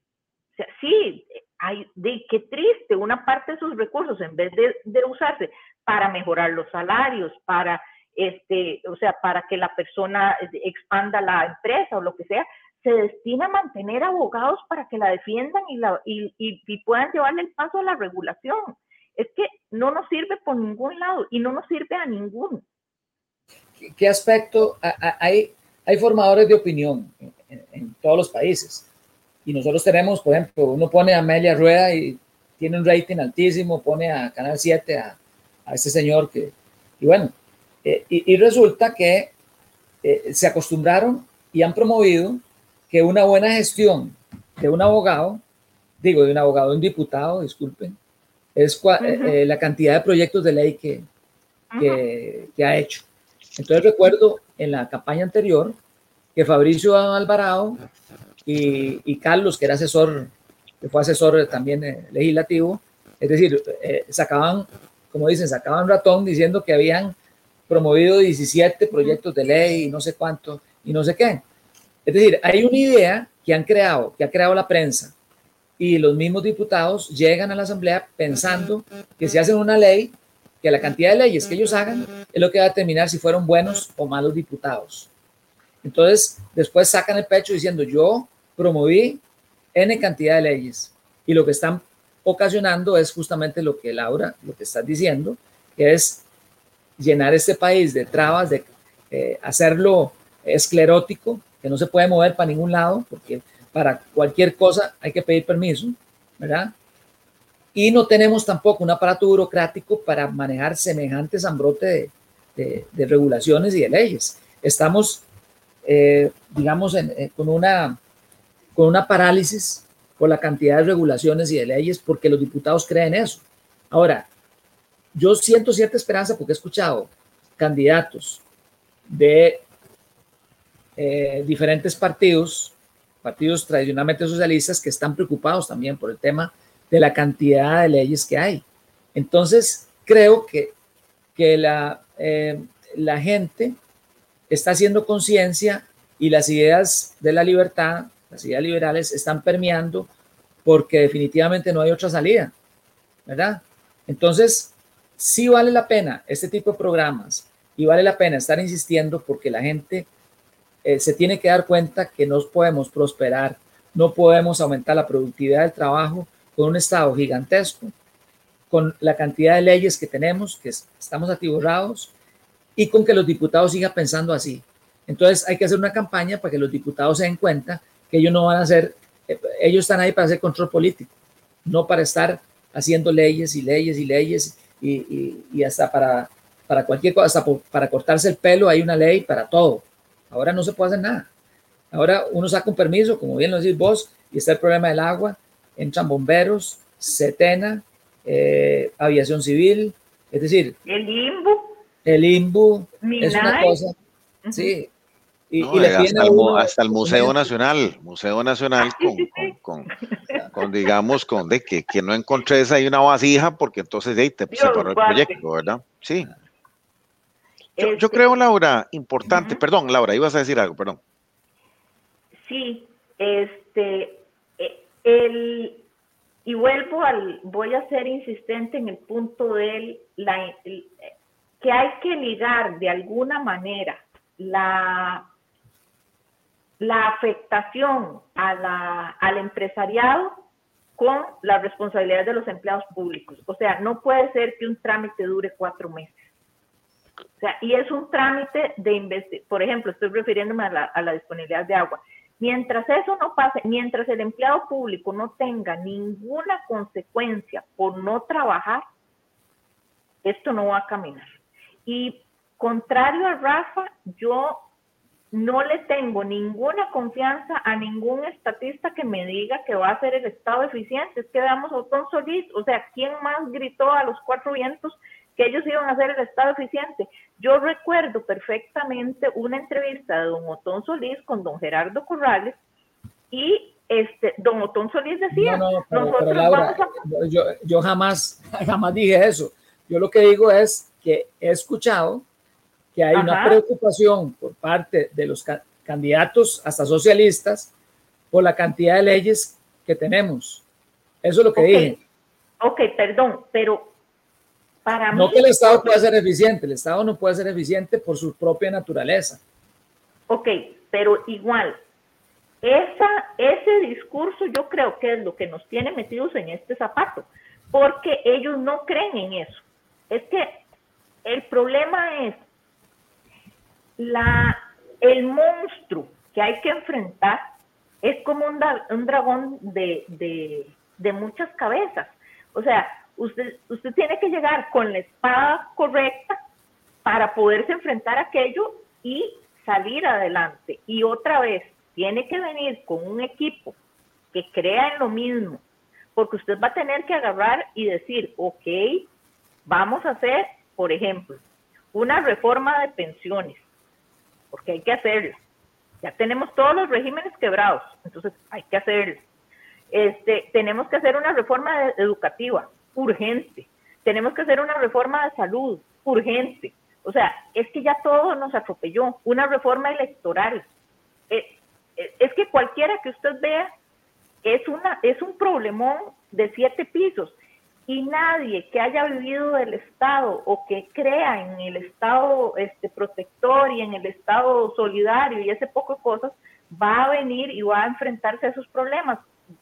[SPEAKER 2] O sea, sí, hay, de qué triste, una parte de sus recursos, en vez de, de usarse para mejorar los salarios, para este, o sea, para que la persona expanda la empresa o lo que sea, se destina a mantener abogados para que la defiendan y, la, y, y, puedan llevarle el paso a la regulación. Es que no nos sirve por ningún lado y no nos sirve a ninguno.
[SPEAKER 3] ¿Qué aspecto? Hay, hay formadores de opinión en, todos los países. Y nosotros tenemos, por ejemplo, uno pone a Amelia Rueda y tiene un rating altísimo, pone a Canal 7 a, a este señor que, y bueno, eh, y, resulta que eh, se acostumbraron y han promovido que una buena gestión de un abogado, digo, de un abogado, un diputado, disculpen, es eh, la cantidad de proyectos de ley que, que, ha hecho. Entonces recuerdo en la campaña anterior que Fabricio Alvarado y, y Carlos, que era asesor, que fue asesor también legislativo, es decir, sacaban, como dicen, sacaban ratón diciendo que habían promovido 17 proyectos de ley y no sé cuánto y no sé qué. Es decir, hay una idea que han creado, que ha creado la prensa y los mismos diputados llegan a la asamblea pensando que si hacen una ley, que la cantidad de leyes que ellos hagan es lo que va a determinar si fueron buenos o malos diputados. Entonces, después sacan el pecho diciendo, yo promoví N cantidad de leyes y lo que están ocasionando es justamente lo que Laura, lo que estás diciendo, que es llenar este país de trabas, de eh, hacerlo esclerótico, que no se puede mover para ningún lado, porque para cualquier cosa hay que pedir permiso, ¿verdad? Y no tenemos tampoco un aparato burocrático para manejar semejantes ambrote de, de, regulaciones y de leyes. Estamos, eh, digamos, eh, con, una, con una parálisis por la cantidad de regulaciones y de leyes porque los diputados creen eso. Ahora, yo siento cierta esperanza porque he escuchado candidatos de eh, diferentes partidos, partidos tradicionalmente socialistas, que están preocupados también por el tema de la cantidad de leyes que hay. Entonces, creo que, que la, eh, la gente está haciendo conciencia y las ideas de la libertad, las ideas liberales, están permeando porque definitivamente no hay otra salida, ¿verdad? Entonces, sí vale la pena este tipo de programas y vale la pena estar insistiendo porque la gente eh, se tiene que dar cuenta que no podemos prosperar, no podemos aumentar la productividad del trabajo con un Estado gigantesco, con la cantidad de leyes que tenemos, que estamos atiborrados, y con que los diputados sigan pensando así. Entonces hay que hacer una campaña para que los diputados se den cuenta que ellos no van a hacer, eh, ellos están ahí para hacer control político, no para estar haciendo leyes y leyes y leyes y, hasta para, para cualquier cosa, hasta para cortarse el pelo hay una ley para todo. Ahora no se puede hacer nada. Ahora uno saca un permiso, como bien lo decís vos, y está el problema del agua, entran bomberos, setena, eh, aviación civil, es decir...
[SPEAKER 2] El limbo.
[SPEAKER 3] El limbo es una cosa, sí,
[SPEAKER 1] y, hasta, el, Museo Nacional, Museo Nacional con, con, digamos, con de que, que no encontres ahí una vasija porque entonces ahí te se el proyecto, ¿verdad? Sí. Yo, yo este creo, Laura, importante, perdón, Laura, ibas a decir algo, perdón.
[SPEAKER 2] Sí, este, el, y vuelvo al, voy a ser insistente en el punto del, la, que hay que ligar de alguna manera la la afectación a la, al empresariado con la responsabilidad de los empleados públicos. O sea, no puede ser que un trámite dure cuatro meses. O sea, y es un trámite de por ejemplo, estoy refiriéndome a la disponibilidad de agua. Mientras eso no pase, mientras el empleado público no tenga ninguna consecuencia por no trabajar, esto no va a caminar. Y contrario a Rafa, yo no le tengo ninguna confianza a ningún estatista que me diga que va a ser el Estado eficiente. Es que veamos a Otón Solís, o sea, ¿quién más gritó a los cuatro vientos que ellos iban a ser el Estado eficiente? Yo recuerdo perfectamente una entrevista de don Otón Solís con don Gerardo Corrales y este, don Otón Solís decía,
[SPEAKER 3] no, no, pero, Laura, yo, yo jamás, jamás dije eso. Yo lo que digo es que he escuchado que hay una preocupación por parte de los candidatos, hasta socialistas, por la cantidad de leyes que tenemos. Eso es lo que dije.
[SPEAKER 2] Ok, perdón, pero para
[SPEAKER 3] no que el Estado pueda ser eficiente, el Estado no puede ser eficiente por su propia naturaleza.
[SPEAKER 2] Ok, pero igual, esa, ese discurso yo creo que es lo que nos tiene metidos en este zapato, porque ellos no creen en eso. Es que el problema es la, el monstruo que hay que enfrentar es como un, un dragón de, de, de, muchas cabezas. O sea, usted, usted tiene que llegar con la espada correcta para poderse enfrentar a aquello y salir adelante. Y otra vez, tiene que venir con un equipo que crea en lo mismo, porque usted va a tener que agarrar y decir, ok, vamos a hacer, por ejemplo, una reforma de pensiones, porque hay que hacerla. Ya tenemos todos los regímenes quebrados, entonces hay que hacerlo. Este, tenemos que hacer una reforma educativa urgente. Tenemos que hacer una reforma de salud urgente. O sea, es que ya todo nos atropelló. Una reforma electoral. Eh, eh, es que cualquiera que usted vea es, una, es un problemón de siete pisos y nadie que haya vivido del Estado o que crea en el Estado este, protector y en el Estado solidario y ese poco de cosas, va a venir y va a enfrentarse a esos problemas.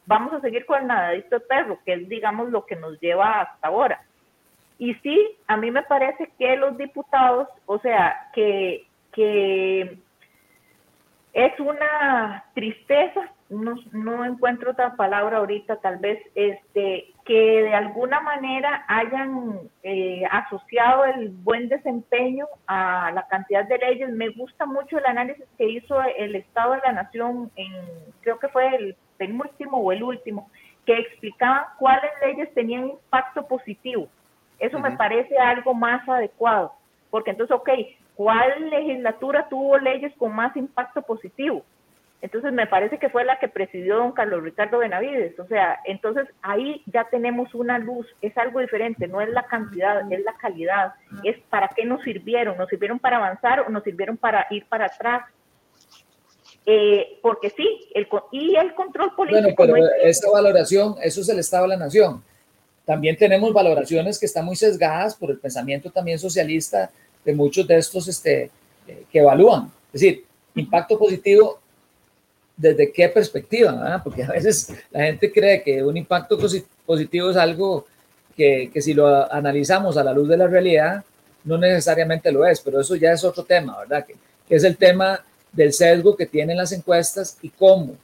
[SPEAKER 2] Vamos a seguir con el nadadito de perro, que es, digamos, lo que nos lleva hasta ahora. Y sí, a mí me parece que los diputados, o sea, que, que es una tristeza no, no encuentro otra palabra ahorita, tal vez, este, que de alguna manera hayan eh, asociado el buen desempeño a la cantidad de leyes. Me gusta mucho el análisis que hizo el Estado de la Nación, en, creo que fue el penúltimo o el último, que explicaba cuáles leyes tenían impacto positivo. Eso me parece algo más adecuado, porque entonces, ok, ¿cuál legislatura tuvo leyes con más impacto positivo? Entonces me parece que fue la que presidió don Carlos Ricardo Benavides. O sea, entonces ahí ya tenemos una luz, es algo diferente, no es la cantidad, es la calidad, es para qué nos sirvieron, nos sirvieron para avanzar o nos sirvieron para ir para atrás. Eh, porque sí, el, y el control político.
[SPEAKER 3] Bueno, pero esa valoración, eso es el Estado de la Nación. También tenemos valoraciones que están muy sesgadas por el pensamiento también socialista de muchos de estos este, eh, que evalúan. Es decir, impacto positivo desde qué perspectiva, porque a veces la gente cree que un impacto positivo es algo que, que, si lo analizamos a la luz de la realidad, no necesariamente lo es, pero eso ya es otro tema, ¿verdad? Que, es el tema del sesgo que tienen las encuestas y cómo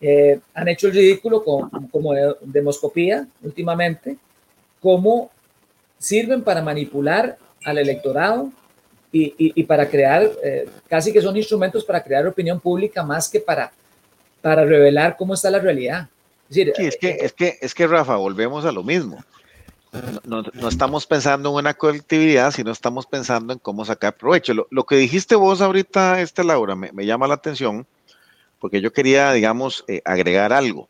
[SPEAKER 3] eh, han hecho el ridículo con, como de, demoscopía últimamente, cómo sirven para manipular al electorado y, y, para crear, eh, casi que son instrumentos para crear opinión pública más que para para revelar cómo está la realidad.
[SPEAKER 1] Es sí, es que, es, que, es que, Rafa, volvemos a lo mismo. No, no, estamos pensando en una colectividad, sino estamos pensando en cómo sacar provecho. Lo, lo que dijiste vos ahorita, este Laura, me, me, llama la atención, porque yo quería, digamos, eh, agregar algo.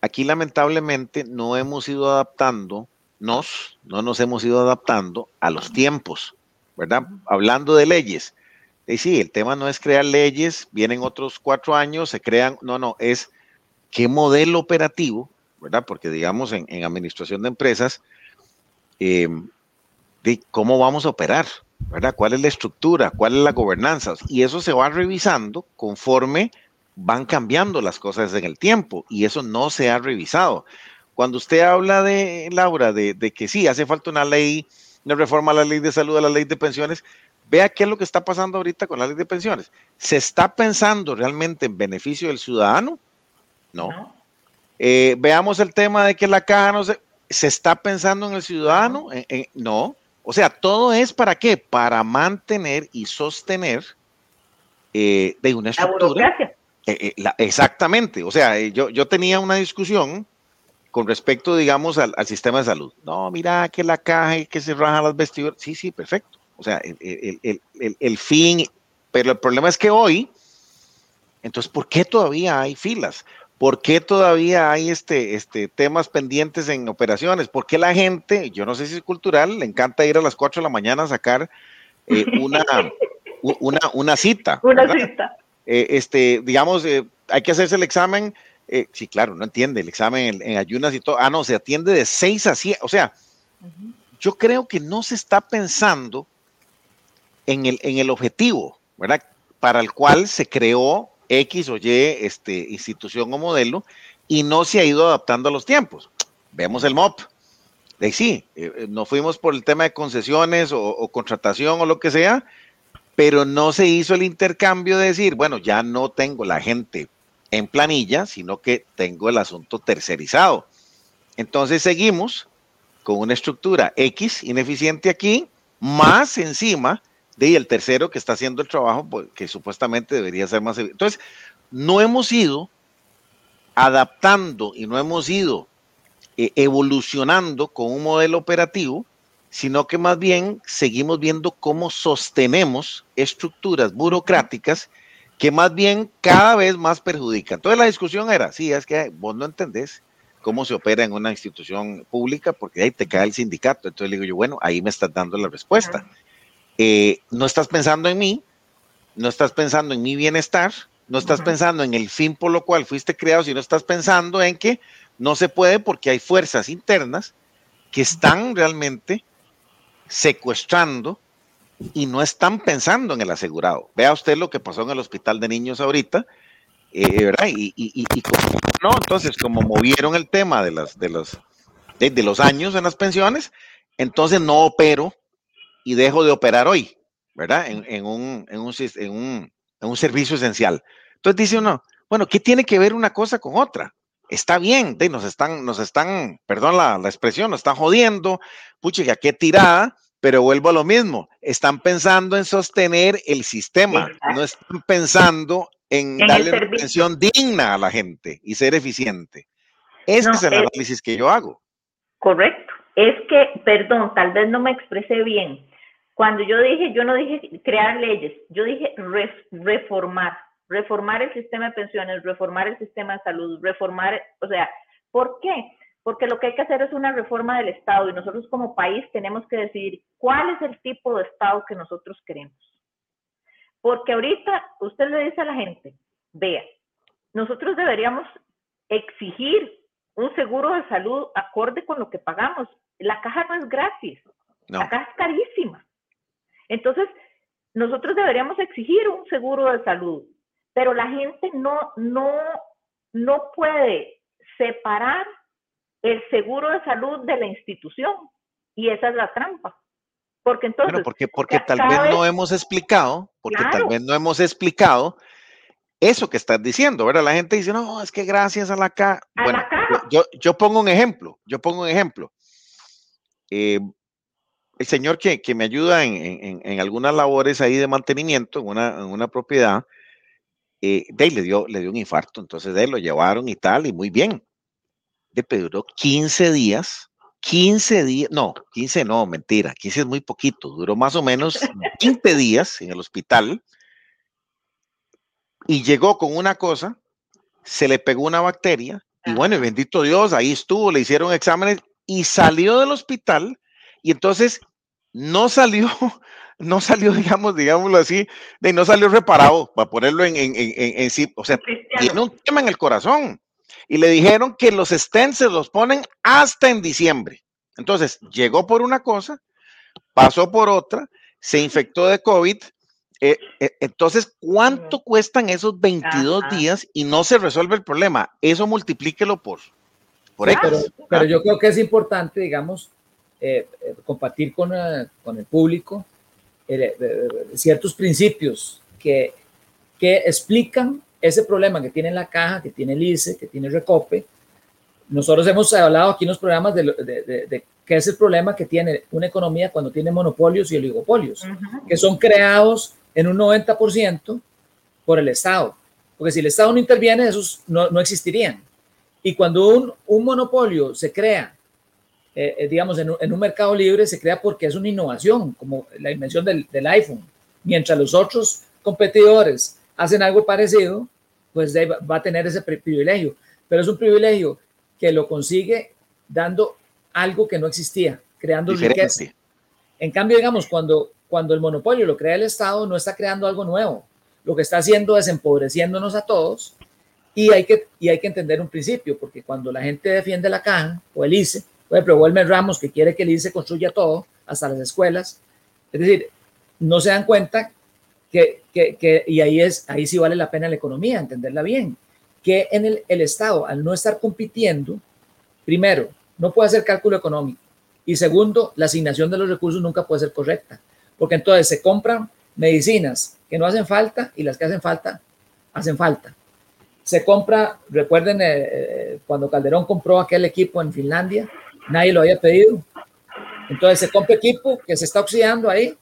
[SPEAKER 1] Aquí lamentablemente no hemos ido adaptando, nos, no nos hemos ido adaptando a los tiempos, ¿verdad? Hablando de leyes, y sí, el tema no es crear leyes, vienen otros cuatro años, se crean, no, no, es qué modelo operativo, ¿verdad? Porque digamos en, administración de empresas, em, de cómo vamos a operar, ¿verdad? ¿Cuál es la estructura? ¿Cuál es la gobernanza? Y eso se va revisando conforme van cambiando las cosas en el tiempo y eso no se ha revisado. Cuando usted habla de, Laura, de, de que sí, hace falta una ley, una reforma a la ley de salud, a la ley de pensiones, Vea qué es lo que está pasando ahorita con la ley de pensiones. ¿Se está pensando realmente en beneficio del ciudadano? No. Eh, veamos el tema de que la caja no se... ¿Se está pensando en el ciudadano? No. O sea, todo es para qué? Para mantener y sostener eh, de una estructura. Eh, exactamente. O sea, yo, yo tenía una discusión con respecto, digamos, al, al, sistema de salud. No, mira que la caja y que se rajan las vestiduras. Sí, sí, perfecto. O sea, el, fin, pero el problema es que hoy, entonces, ¿por qué todavía hay filas? ¿Por qué todavía hay este, este, temas pendientes en operaciones? ¿Por qué la gente, yo no sé si es cultural, le encanta ir a las 4 de la mañana a sacar eh, una, una, una, cita?
[SPEAKER 2] Una cita.
[SPEAKER 1] Eh, este, digamos, eh, hay que hacerse el examen. sí, claro, no entiende el examen en, ayunas y todo. Ah, no, se atiende de 6 a 7. O sea, yo creo que no se está pensando en el, en el objetivo, ¿verdad? Para el cual se creó X o Y este, institución o modelo y no se ha ido adaptando a los tiempos. Vemos el MOP. De sí, eh, eh, no fuimos por el tema de concesiones o, contratación o lo que sea, pero no se hizo el intercambio de decir, bueno, ya no tengo la gente en planilla, sino que tengo el asunto tercerizado. Entonces seguimos con una estructura X ineficiente aquí, más encima y el tercero que está haciendo el trabajo pues, que supuestamente debería ser más. Entonces, no hemos ido adaptando y no hemos ido eh, evolucionando con un modelo operativo, sino que más bien seguimos viendo cómo sostenemos estructuras burocráticas que más bien cada vez más perjudican. Entonces la discusión era, sí, es que vos no entendés cómo se opera en una institución pública porque ahí te cae el sindicato. Entonces le digo yo, bueno, ahí me estás dando la respuesta. Eh, no estás pensando en mí, no estás pensando en mi bienestar, no estás pensando en el fin por lo cual fuiste creado, sino estás pensando en que no se puede porque hay fuerzas internas que están realmente secuestrando y no están pensando en el asegurado. Vea usted lo que pasó en el hospital de niños ahorita, eh, ¿verdad? Y, no, entonces, como movieron el tema de, las, de, los, de los años en las pensiones, entonces no opero y dejo de operar hoy, ¿verdad? En, un, en, un, en, un, servicio esencial. Entonces dice uno, bueno, ¿qué tiene que ver una cosa con otra? Está bien, de, nos están, nos están, perdón la, la expresión, nos están jodiendo, pucha, qué tirada, pero vuelvo a lo mismo, están pensando en sostener el sistema, no están pensando en, darle una atención digna a la gente y ser eficiente. Ese es el análisis que yo hago.
[SPEAKER 2] Correcto. Es que, perdón, tal vez no me expresé bien. Cuando yo dije, yo no dije crear leyes, yo dije reformar, reformar el sistema de pensiones, reformar el sistema de salud, reformar, o sea, ¿por qué? Porque lo que hay que hacer es una reforma del Estado y nosotros como país tenemos que decidir cuál es el tipo de Estado que nosotros queremos. Porque ahorita usted le dice a la gente, vea, nosotros deberíamos exigir un seguro de salud acorde con lo que pagamos. La caja no es gratis, la caja es carísima. Entonces, nosotros deberíamos exigir un seguro de salud, pero la gente no, no, no puede separar el seguro de salud de la institución. Y esa es la trampa. Porque entonces.
[SPEAKER 1] Bueno, porque, porque tal vez no hemos explicado, porque tal vez no hemos explicado eso que estás diciendo, ¿verdad? La gente dice, no, es que gracias a la caja. Bueno, Yo, yo, pongo un ejemplo, yo pongo un ejemplo. Eh, el señor que, que me ayuda en, en, algunas labores ahí de mantenimiento en una, en una propiedad, eh, de ahí le dio, le dio un infarto, entonces de ahí lo llevaron y tal, y muy bien. De duró 15 días, 15 días, no, 15 no, mentira, 15 es muy poquito, duró más o menos 20 días en el hospital y llegó con una cosa, se le pegó una bacteria, y bueno, bendito Dios, ahí estuvo, le hicieron exámenes y salió del hospital, y entonces no salió, no salió, digamos, digámoslo así, de no salió reparado, para ponerlo en, en, sí, o sea, tiene un tema en el corazón. Y le dijeron que los stents se los ponen hasta en diciembre. Entonces, llegó por una cosa, pasó por otra, se infectó de COVID. Eh, eh, entonces, ¿cuánto cuestan esos 22 días y no se resuelve el problema? Eso multiplíquelo por, por
[SPEAKER 3] pero yo creo que es importante, digamos, eh, eh, compartir con, eh, con, el público ciertos principios que, que explican ese problema que tiene la caja, que tiene el ICE, que tiene Recope. Nosotros hemos hablado aquí en los programas de, de, de, qué es el problema que tiene una economía cuando tiene monopolios y oligopolios, que son creados en un 90% por el Estado. Porque si el Estado no interviene, esos no, no existirían. Y cuando un, un monopolio se crea eh, eh, digamos, en un, mercado libre se crea porque es una innovación, como la invención del, iPhone. Mientras los otros competidores hacen algo parecido, pues va a tener ese privilegio. pero es un privilegio que lo consigue dando algo que no existía, creando riqueza. En cambio, digamos, cuando, cuando el monopolio lo crea el Estado, no está creando algo nuevo. Lo que está haciendo es empobreciéndonos a todos y hay que, y hay que entender un principio, porque cuando la gente defiende la caja o el ICE, por ejemplo, Wilmer Ramos, que quiere que el ICE construya todo, hasta las escuelas, es decir, no se dan cuenta que, que, que, y ahí, es, ahí sí vale la pena la economía, entenderla bien, que en el, el Estado, al no estar compitiendo, primero, no puede hacer cálculo económico, y segundo, la asignación de los recursos nunca puede ser correcta, porque entonces se compran medicinas que no hacen falta y las que hacen falta, hacen falta. Se compra, recuerden eh, eh, cuando Calderón compró aquel equipo en Finlandia, nadie lo había pedido. Entonces se compra equipo que se está oxidando ahí,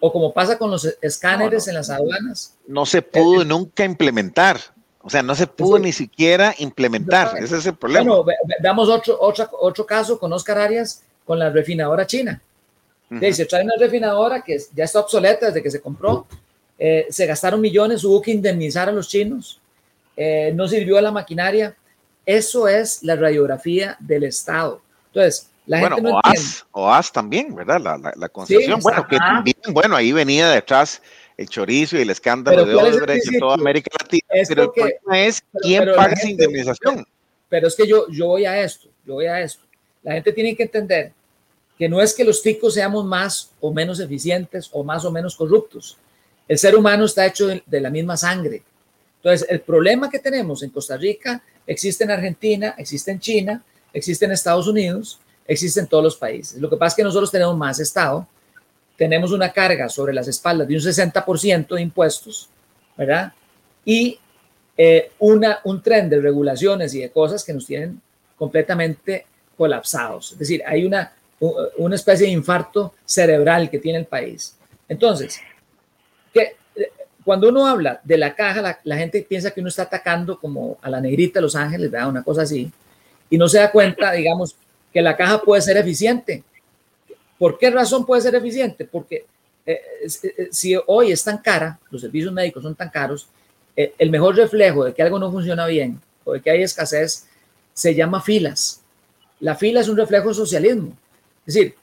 [SPEAKER 3] o como pasa con los escáneres en las aduanas.
[SPEAKER 1] No se pudo nunca implementar, o sea, no se pudo ni siquiera implementar, ese es el problema.
[SPEAKER 3] Bueno, damos otro, otro, otro caso con Oscar Arias, con la refinadora china. Se trae una refinadora que ya está obsoleta desde que se compró, eh, se gastaron millones, hubo que indemnizar a los chinos eh, no sirvió a la maquinaria. Eso es la radiografía del Estado. Entonces, la gente no
[SPEAKER 1] OAS, OAS también, ¿verdad? La, la, concesión. bueno, que también, bueno, ahí venía detrás el chorizo y el escándalo de Odebrecht en toda América Latina. pero el problema es quién paga esa indemnización.
[SPEAKER 3] Pero, es que yo, yo voy a esto, yo voy a esto. La gente tiene que entender que no es que los ticos seamos más o menos eficientes o más o menos corruptos. El ser humano está hecho de la misma sangre. Entonces, el problema que tenemos en Costa Rica existe en Argentina, existe en China, existe en Estados Unidos, existe en todos los países. Lo que pasa es que nosotros tenemos más Estado, tenemos una carga sobre las espaldas de un 60% de impuestos, ¿verdad? Y eh, una, un tren de regulaciones y de cosas que nos tienen completamente colapsados. Es decir, hay una, una especie de infarto cerebral que tiene el país. Entonces, ¿qué, cuando uno habla de la caja, la, gente piensa que uno está atacando como a la negrita de Los Ángeles, ¿verdad? Una cosa así, y no se da cuenta, digamos, que la caja puede ser eficiente. ¿Por qué razón puede ser eficiente? Porque eh, eh, si hoy es tan cara, los servicios médicos son tan caros, eh, el mejor reflejo de que algo no funciona bien o de que hay escasez se llama filas. La fila es un reflejo socialismo. Es decir,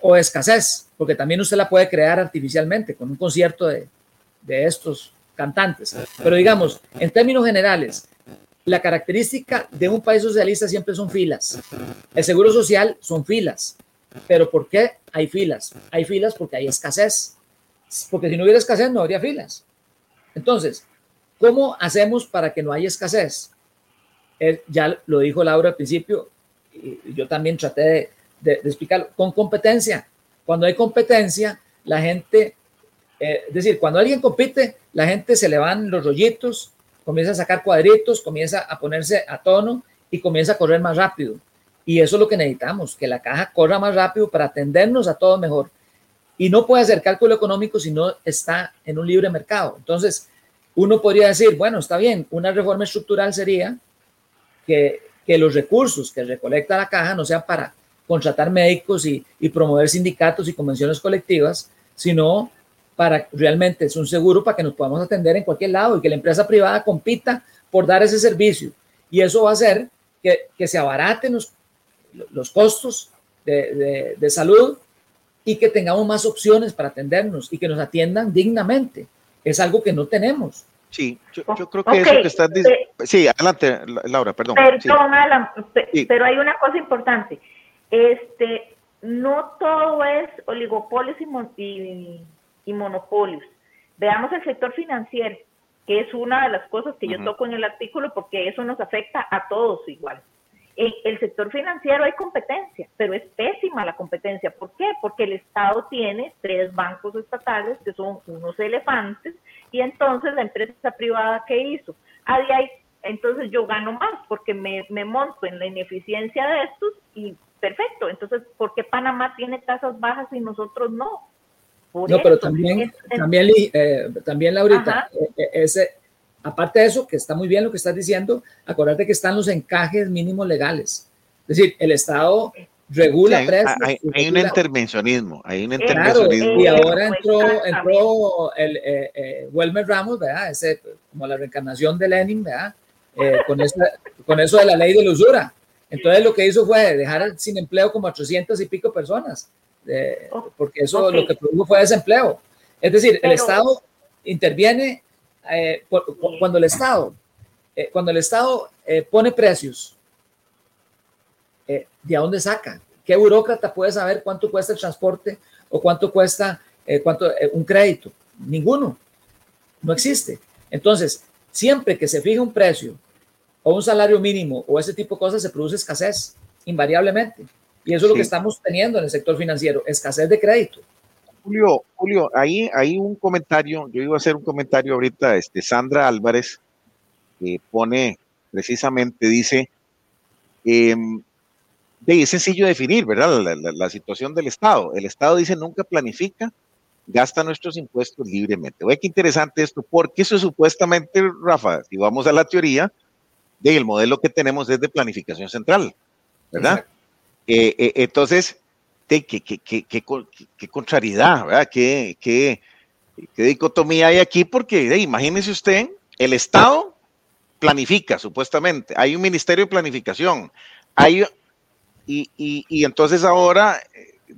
[SPEAKER 3] o escasez, porque también usted la puede crear artificialmente con un concierto de, de estos cantantes. Pero digamos, en términos generales, la característica de un país socialista siempre son filas. El seguro social son filas. Pero ¿por qué hay filas? Hay filas porque hay escasez. Porque si no hubiera escasez no habría filas. Entonces, ¿cómo hacemos para que no haya escasez? ya lo dijo Laura al principio, y yo también traté de, de explicarlo, con competencia. Cuando hay competencia, la gente eh, es decir, cuando alguien compite, la gente se le van los rollitos, comienza a sacar cuadritos, comienza a ponerse a tono y comienza a correr más rápido. Y eso es lo que necesitamos, que la caja corra más rápido para atendernos a todos mejor. Y no puede hacer cálculo económico si no está en un libre mercado. Entonces, uno podría decir, bueno, está bien, una reforma estructural sería que, que los recursos que recolecta la caja no sean para contratar médicos y, y promover sindicatos y convenciones colectivas, sino para realmente es un seguro para que nos podamos atender en cualquier lado y que la empresa privada compita por dar ese servicio. Y eso va a hacer que, que se abaraten los, los costos de, de, salud y que tengamos más opciones para atendernos y que nos atiendan dignamente. Es algo que no tenemos.
[SPEAKER 1] Sí, yo, creo que eso que estás diciendo. Sí, adelante, Laura, perdón.
[SPEAKER 2] Perdón, pero hay una cosa importante. Este, no todo es oligopolios y, y monopolios. Veamos el sector financiero, que es una de las cosas que yo toco en el artículo porque eso nos afecta a todos igual. En el sector financiero hay competencia, pero es pésima la competencia. ¿Por qué? Porque el Estado tiene tres bancos estatales que son unos elefantes y entonces la empresa privada que hizo, ah, ahí, entonces yo gano más porque me, me monto en la ineficiencia de estos y perfecto. Entonces, ¿por qué Panamá tiene tasas bajas y nosotros no?
[SPEAKER 3] No, pero también, también, eh, también Laurita, eh, eh, ese, aparte de eso, que está muy bien lo que estás diciendo, acuérdate que están los encajes mínimos legales. Es decir, el Estado regula
[SPEAKER 1] precios. Hay, un intervencionismo, hay un intervencionismo.
[SPEAKER 3] y ahora entró, entró el eh, Welmer Ramos, ¿verdad? Ese, como la reencarnación de Lenin, ¿verdad? eh, con, con eso de la ley de la usura. Entonces lo que hizo fue dejar sin empleo como a 800 y pico personas, porque eso lo que produjo fue desempleo. Es decir, el Estado interviene eh, cuando el Estado, eh, cuando el Estado eh, pone precios, ¿de dónde saca? ¿Qué burócrata puede saber cuánto cuesta el transporte o cuánto cuesta cuánto, un crédito? Ninguno. No existe. Entonces, siempre que se fija un precio o un salario mínimo o ese tipo de cosas, se produce escasez, invariablemente. Y eso es lo que estamos teniendo en el sector financiero, escasez de crédito.
[SPEAKER 1] Julio, Julio, ahí hay un comentario, yo iba a hacer un comentario ahorita, este, Sandra Álvarez que pone precisamente, dice, eh, es sencillo definir, ¿verdad? La, situación del Estado. El Estado dice nunca planifica, gasta nuestros impuestos libremente. Oye, qué interesante esto, porque eso supuestamente, Rafa, si vamos a la teoría, de el modelo que tenemos es de planificación central, ¿verdad? Eh, eh, entonces, qué, qué, contrariedad, ¿verdad? Qué, qué, dicotomía hay aquí, porque imagínese usted, el Estado planifica, supuestamente, hay un ministerio de planificación, hay, y, y, y entonces ahora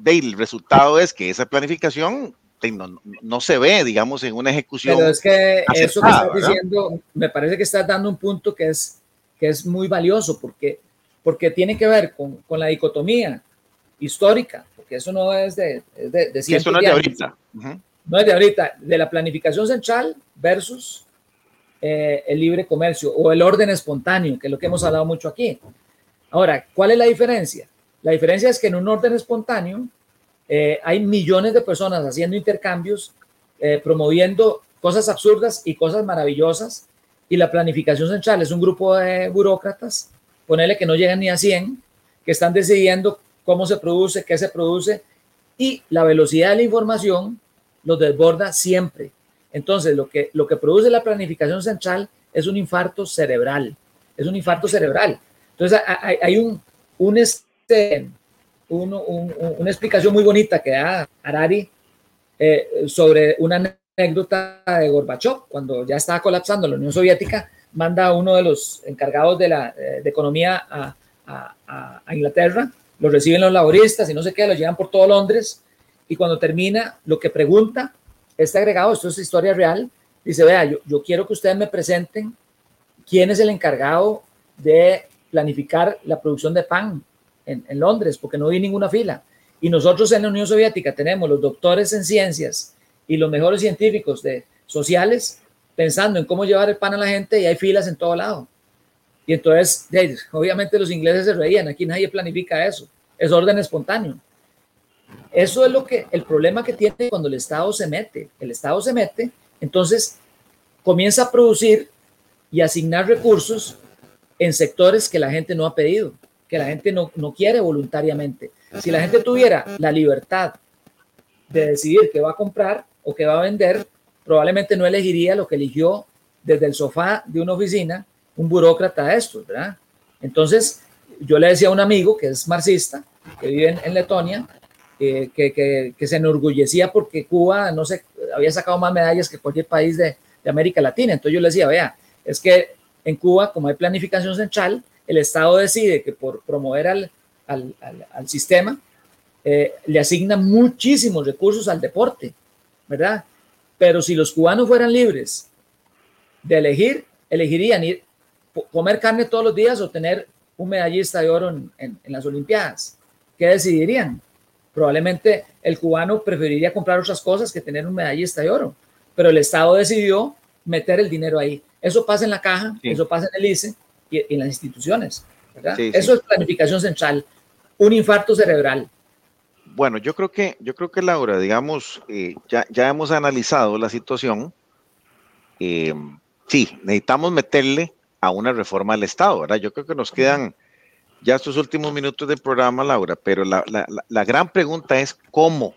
[SPEAKER 1] el resultado es que esa planificación no, no, se ve, digamos, en una ejecución.
[SPEAKER 3] Pero es que eso que estás diciendo, me parece que estás dando un punto que es, que es muy valioso, porque, porque tiene que ver con, con la dicotomía histórica, porque eso no es de, de,
[SPEAKER 1] Eso no es de ahorita.
[SPEAKER 3] No es de ahorita, de la planificación central versus eh, el libre comercio o el orden espontáneo, que es lo que hemos hablado mucho aquí. Ahora, ¿cuál es la diferencia? La diferencia es que en un orden espontáneo eh, hay millones de personas haciendo intercambios, eh, promoviendo cosas absurdas y cosas maravillosas, y la planificación central es un grupo de burócratas, ponele que no llegan ni a 100, que están decidiendo cómo se produce, qué se produce, y la velocidad de la información los desborda siempre. Entonces, lo que, lo que produce la planificación central es un infarto cerebral, es un infarto cerebral. Entonces, hay, un, un, este, una explicación muy bonita que da Harari eh, sobre una anécdota de Gorbachev, cuando ya estaba colapsando la Unión Soviética, manda a uno de los encargados de, la, eh, de economía a, a, Inglaterra lo reciben los laboristas y no sé qué, lo llevan por todo Londres y cuando termina, lo que pregunta este agregado, esto es historia real, dice, vea, yo, yo quiero que ustedes me presenten quién es el encargado de planificar la producción de pan en, en Londres, porque no vi ninguna fila. Y nosotros en la Unión Soviética tenemos los doctores en ciencias y los mejores científicos de sociales pensando en cómo llevar el pan a la gente y hay filas en todo lado. Y entonces, obviamente los ingleses se reían, aquí nadie planifica eso, es orden espontáneo. Eso es lo que el problema que tiene cuando el Estado se mete. El Estado se mete, entonces comienza a producir y asignar recursos en sectores que la gente no ha pedido, que la gente no, no quiere voluntariamente. Si la gente tuviera la libertad de decidir qué va a comprar o qué va a vender, probablemente no elegiría lo que eligió desde el sofá de una oficina un burócrata de estos, ¿verdad? Entonces, yo le decía a un amigo que es marxista, que vive en, Letonia, que, que, se enorgullecía porque Cuba, no sé, había sacado más medallas que cualquier país de, de, América Latina. Entonces yo le decía, vea, es que en Cuba, como hay planificación central, el Estado decide que por promover al, al, al, sistema, eh, le asigna muchísimos recursos al deporte, ¿verdad? Pero si los cubanos fueran libres de elegir, elegirían ir comer carne todos los días o tener un medallista de oro en, las Olimpiadas. ¿Qué decidirían? Probablemente el cubano preferiría comprar otras cosas que tener un medallista de oro, pero el Estado decidió meter el dinero ahí. Eso pasa en la caja, eso pasa en el ICE y, en las instituciones. eso es planificación central, un infarto cerebral.
[SPEAKER 1] Bueno, yo creo que, yo creo que Laura, digamos, eh, ya, ya hemos analizado la situación. Eh, sí, necesitamos meterle a una reforma del Estado, ¿verdad? Yo creo que nos quedan ya estos últimos minutos del programa, Laura, pero la, gran pregunta es cómo,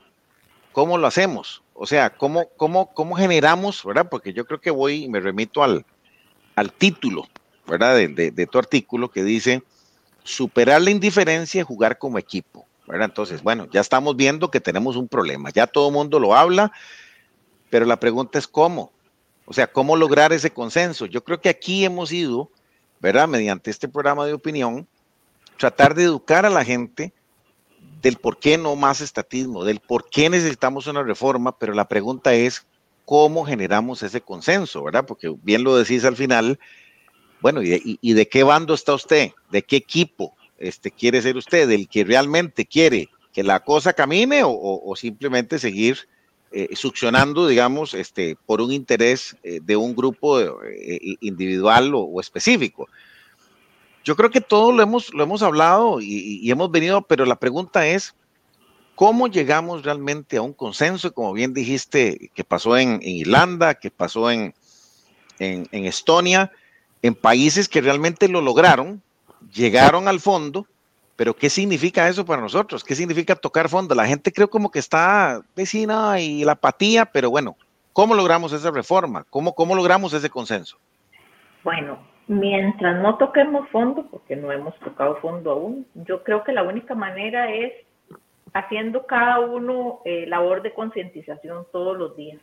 [SPEAKER 1] cómo lo hacemos, o sea, cómo, cómo, cómo generamos, ¿verdad? Porque yo creo que voy y me remito al, al título, ¿verdad? De, de, tu artículo que dice superar la indiferencia y jugar como equipo, ¿verdad? Entonces, bueno, ya estamos viendo que tenemos un problema, ya todo el mundo lo habla, pero la pregunta es cómo, o sea, ¿cómo lograr ese consenso? Yo creo que aquí hemos ido ¿verdad? Mediante este programa de opinión, tratar de educar a la gente del por qué no más estatismo, del por qué necesitamos una reforma, pero la pregunta es cómo generamos ese consenso, ¿verdad? Porque bien lo decís al final, bueno, ¿y de, qué bando está usted? ¿De qué equipo este, quiere ser usted? ¿Del que realmente quiere que la cosa camine o, simplemente seguir eh, succionando, digamos, este, por un interés eh, de un grupo eh, individual o, específico? Yo creo que todo lo hemos, lo hemos hablado y, hemos venido, pero la pregunta es, ¿cómo llegamos realmente a un consenso? Como bien dijiste, que pasó en, Irlanda, que pasó en, en Estonia, en países que realmente lo lograron, llegaron al fondo, pero ¿qué significa eso para nosotros? ¿Qué significa tocar fondo? La gente creo como que está vecina y la apatía, pero bueno, ¿cómo logramos esa reforma? ¿Cómo, cómo logramos ese consenso?
[SPEAKER 2] Bueno, mientras no toquemos fondo, porque no hemos tocado fondo aún, yo creo que la única manera es haciendo cada uno eh, labor de concientización todos los días.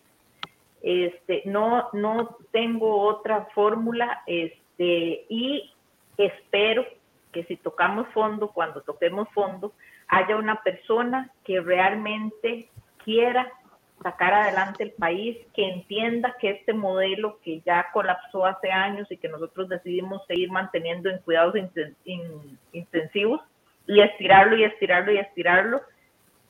[SPEAKER 2] Este, no, no tengo otra fórmula este, y espero que si tocamos fondo, cuando toquemos fondo, haya una persona que realmente quiera sacar adelante el país, que entienda que este modelo que ya colapsó hace años y que nosotros decidimos seguir manteniendo en cuidados intensivos y estirarlo y estirarlo y estirarlo,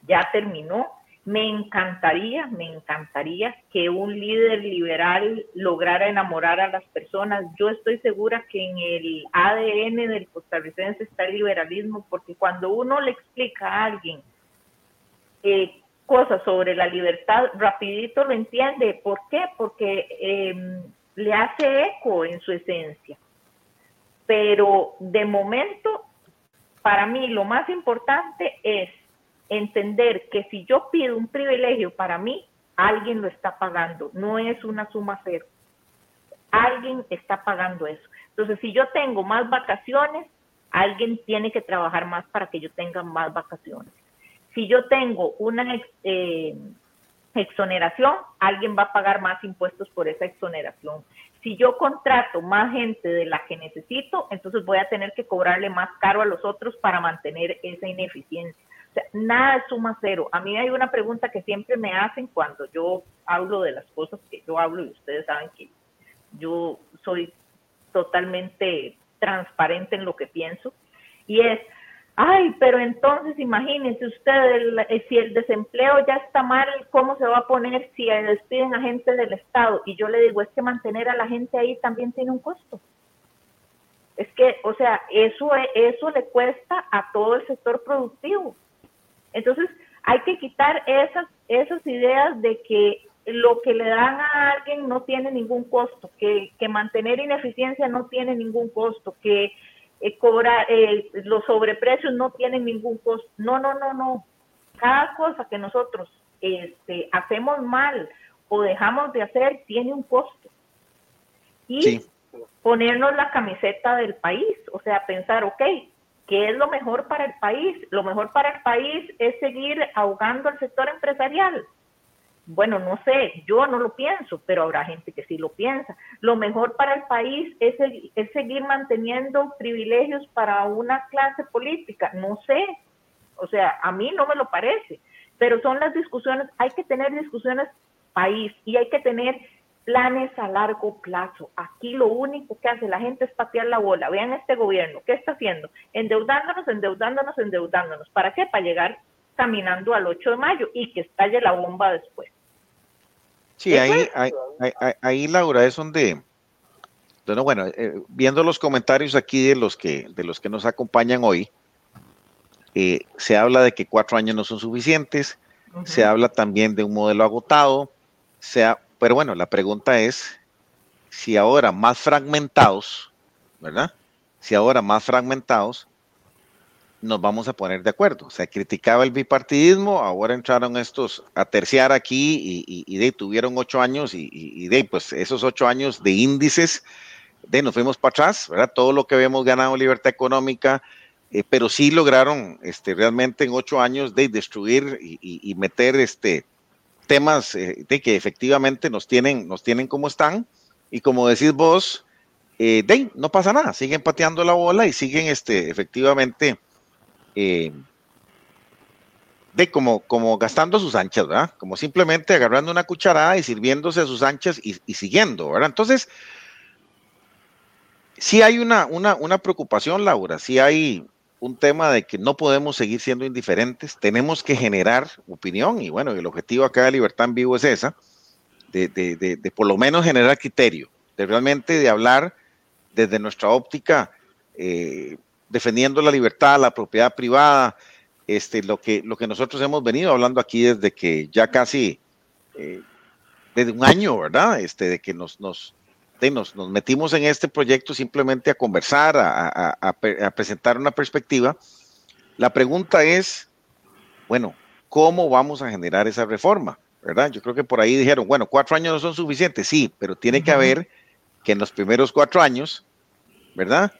[SPEAKER 2] ya terminó me encantaría, me encantaría que un líder liberal lograra enamorar a las personas. Yo estoy segura que en el ADN del costarricense está el liberalismo, porque cuando uno le explica a alguien eh, cosas sobre la libertad, rapidito lo entiende. ¿Por qué? Porque em, le hace eco en su esencia. Pero de momento, para mí lo más importante es entender que si yo pido un privilegio para mí, alguien lo está pagando, no es una suma cero. Alguien está pagando eso. Entonces, si yo tengo más vacaciones, alguien tiene que trabajar más para que yo tenga más vacaciones. Si yo tengo una eh, exoneración, alguien va a pagar más impuestos por esa exoneración. Si yo contrato más gente de la que necesito, entonces voy a tener que cobrarle más caro a los otros para mantener esa ineficiencia nada suma cero. A mí hay una pregunta que siempre me hacen cuando yo hablo de las cosas que yo hablo y ustedes saben que yo soy totalmente transparente en lo que pienso y es, ay, pero entonces imagínense ustedes, eh, si el desempleo ya está mal, ¿cómo se va a poner si despiden a gente del Estado? Y yo le digo, es que mantener a la gente ahí también tiene un costo. Es que, o sea, eso, eso le cuesta a todo el sector productivo. Entonces, hay que quitar esas, esas ideas de que lo que le dan a alguien no tiene ningún costo, que, mantener ineficiencia no tiene ningún costo, que eh, cobrar eh, los sobreprecios no tienen ningún costo. No, no, no, no. Cada cosa que nosotros este, hacemos mal o dejamos de hacer tiene un costo. Y ponernos la camiseta del país, o sea, pensar, ok, ¿Qué es lo mejor para el país? Lo mejor para el país es seguir ahogando al sector empresarial. Bueno, no sé, yo no lo pienso, pero habrá gente que sí lo piensa. Lo mejor para el país es, es seguir manteniendo privilegios para una clase política. No sé, o sea, a mí no me lo parece, pero son las discusiones, hay que tener discusiones país y hay que tener planes a largo plazo. Aquí lo único que hace la gente es patear la bola. Vean este gobierno, ¿qué está haciendo? Endeudándonos, endeudándonos, endeudándonos. ¿Para qué? Para llegar caminando al 8 de mayo y que estalle la bomba después.
[SPEAKER 1] Sí, ahí, ahí, ahí, Laura, es donde, bueno, bueno eh, viendo los comentarios aquí de los que, de los que nos acompañan hoy, eh, se habla de que cuatro años no son suficientes, se habla también de un modelo agotado, se, pero bueno, la pregunta es si ahora más fragmentados, ¿verdad? Si ahora más fragmentados, nos vamos a poner de acuerdo. O sea, criticaba el bipartidismo, ahora entraron estos a terciar aquí y, de, tuvieron ocho años y, de, pues esos ocho años de índices, de, nos fuimos para atrás, ¿verdad? Todo lo que habíamos ganado libertad económica, eh, pero sí lograron este, realmente en ocho años de destruir y, meter este, temas eh, de que efectivamente nos tienen, nos tienen como están. Y como decís vos, eh, no pasa nada, siguen pateando la bola y siguen este, efectivamente eh, de como, como gastando sus anchas, ¿verdad? Como simplemente agarrando una cucharada y sirviéndose a sus anchas y, siguiendo, ¿verdad? Entonces, sí hay una, una, una preocupación, Laura, sí hay un tema de que no podemos seguir siendo indiferentes, tenemos que generar opinión y bueno, el objetivo acá de Libertad en Vivo es esa, de, de, de, por lo menos generar criterio, de realmente de hablar desde nuestra óptica, eh, defendiendo la libertad, la propiedad privada, este, lo, que, lo que nosotros hemos venido hablando aquí desde que ya casi, eh, desde un año, ¿verdad? Este, de que nos, nos, nos, nos, metimos en este proyecto simplemente a conversar, a, a, presentar una perspectiva. La pregunta es, bueno, ¿cómo vamos a generar esa reforma? ¿Verdad? Yo creo que por ahí dijeron, bueno, cuatro años no son suficientes, sí, pero tiene que haber que en los primeros cuatro años, ¿verdad?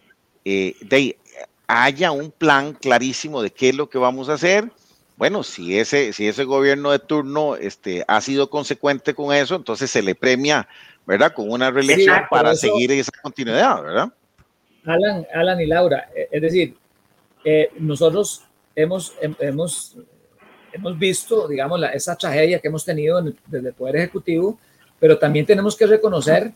[SPEAKER 1] Eh, de, haya un plan clarísimo de qué es lo que vamos a hacer. Bueno, si ese, si ese gobierno de turno este, ha sido consecuente con eso, entonces se le premia, ¿verdad? Con una reelección para seguir esa continuidad, ¿verdad?
[SPEAKER 3] Alan, Alan y Laura, eh, es decir, eh, nosotros hemos, hemos, hemos visto, digamos, la, esa tragedia que hemos tenido desde el Poder Ejecutivo, pero también tenemos que reconocer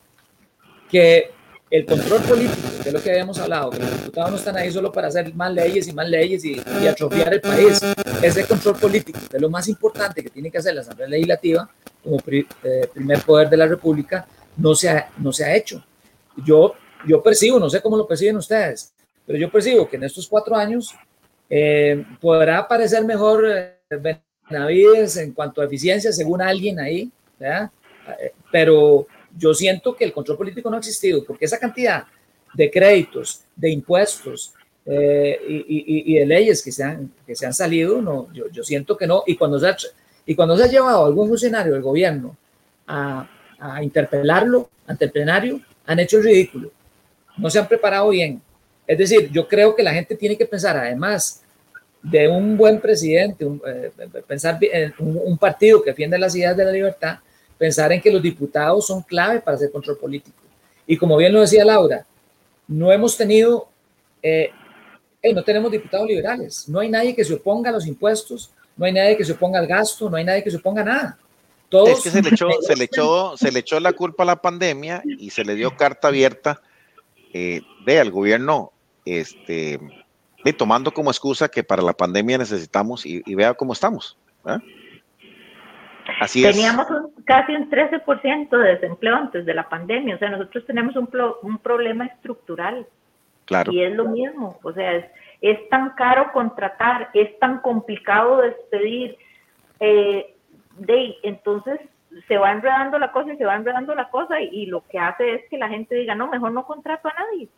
[SPEAKER 3] que el control político, que es lo que habíamos hablado, que los diputados no están ahí solo para hacer más leyes y más leyes y, atrofiar el país. Ese control político, que es lo más importante que tiene que hacer la Asamblea Legislativa como eh, primer poder de la República, no se ha, no se ha hecho. Yo, yo percibo, no sé cómo lo perciben ustedes, pero yo percibo que en estos cuatro años eh, podrá parecer mejor eh, Benavides en cuanto a eficiencia, según alguien ahí, ¿verdad? pero yo siento que el control político no ha existido, porque esa cantidad de créditos, de impuestos eh, y, de leyes que se han, que se han salido, no, yo, yo siento que no. Y cuando, se ha, y cuando se ha llevado algún funcionario del gobierno a, a interpelarlo ante el plenario, han hecho el ridículo. No se han preparado bien. Es decir, yo creo que la gente tiene que pensar, además de un buen presidente, eh, pensar en un, un, partido que defiende las ideas de la libertad, pensar en que los diputados son clave para hacer control político. Y como bien lo decía Laura, no hemos tenido, eh, no tenemos diputados liberales, no hay nadie que se oponga a los impuestos, no hay nadie que se oponga al gasto, no hay nadie que se oponga a nada.
[SPEAKER 1] Todos es que se le, echó, se, le echó, se le echó la culpa a la pandemia y se le dio carta abierta eh, de al gobierno, este, de, tomando como excusa que para la pandemia necesitamos y, vea cómo estamos.
[SPEAKER 2] Teníamos casi un 13% de desempleo antes de la pandemia, o sea, nosotros tenemos un, un problema estructural.
[SPEAKER 1] Claro.
[SPEAKER 2] Y es lo mismo, o sea, es, es tan caro contratar, es tan complicado despedir, eh, de, entonces se va enredando la cosa y se va enredando la cosa y, lo que hace es que la gente diga, no, mejor no contrato a nadie.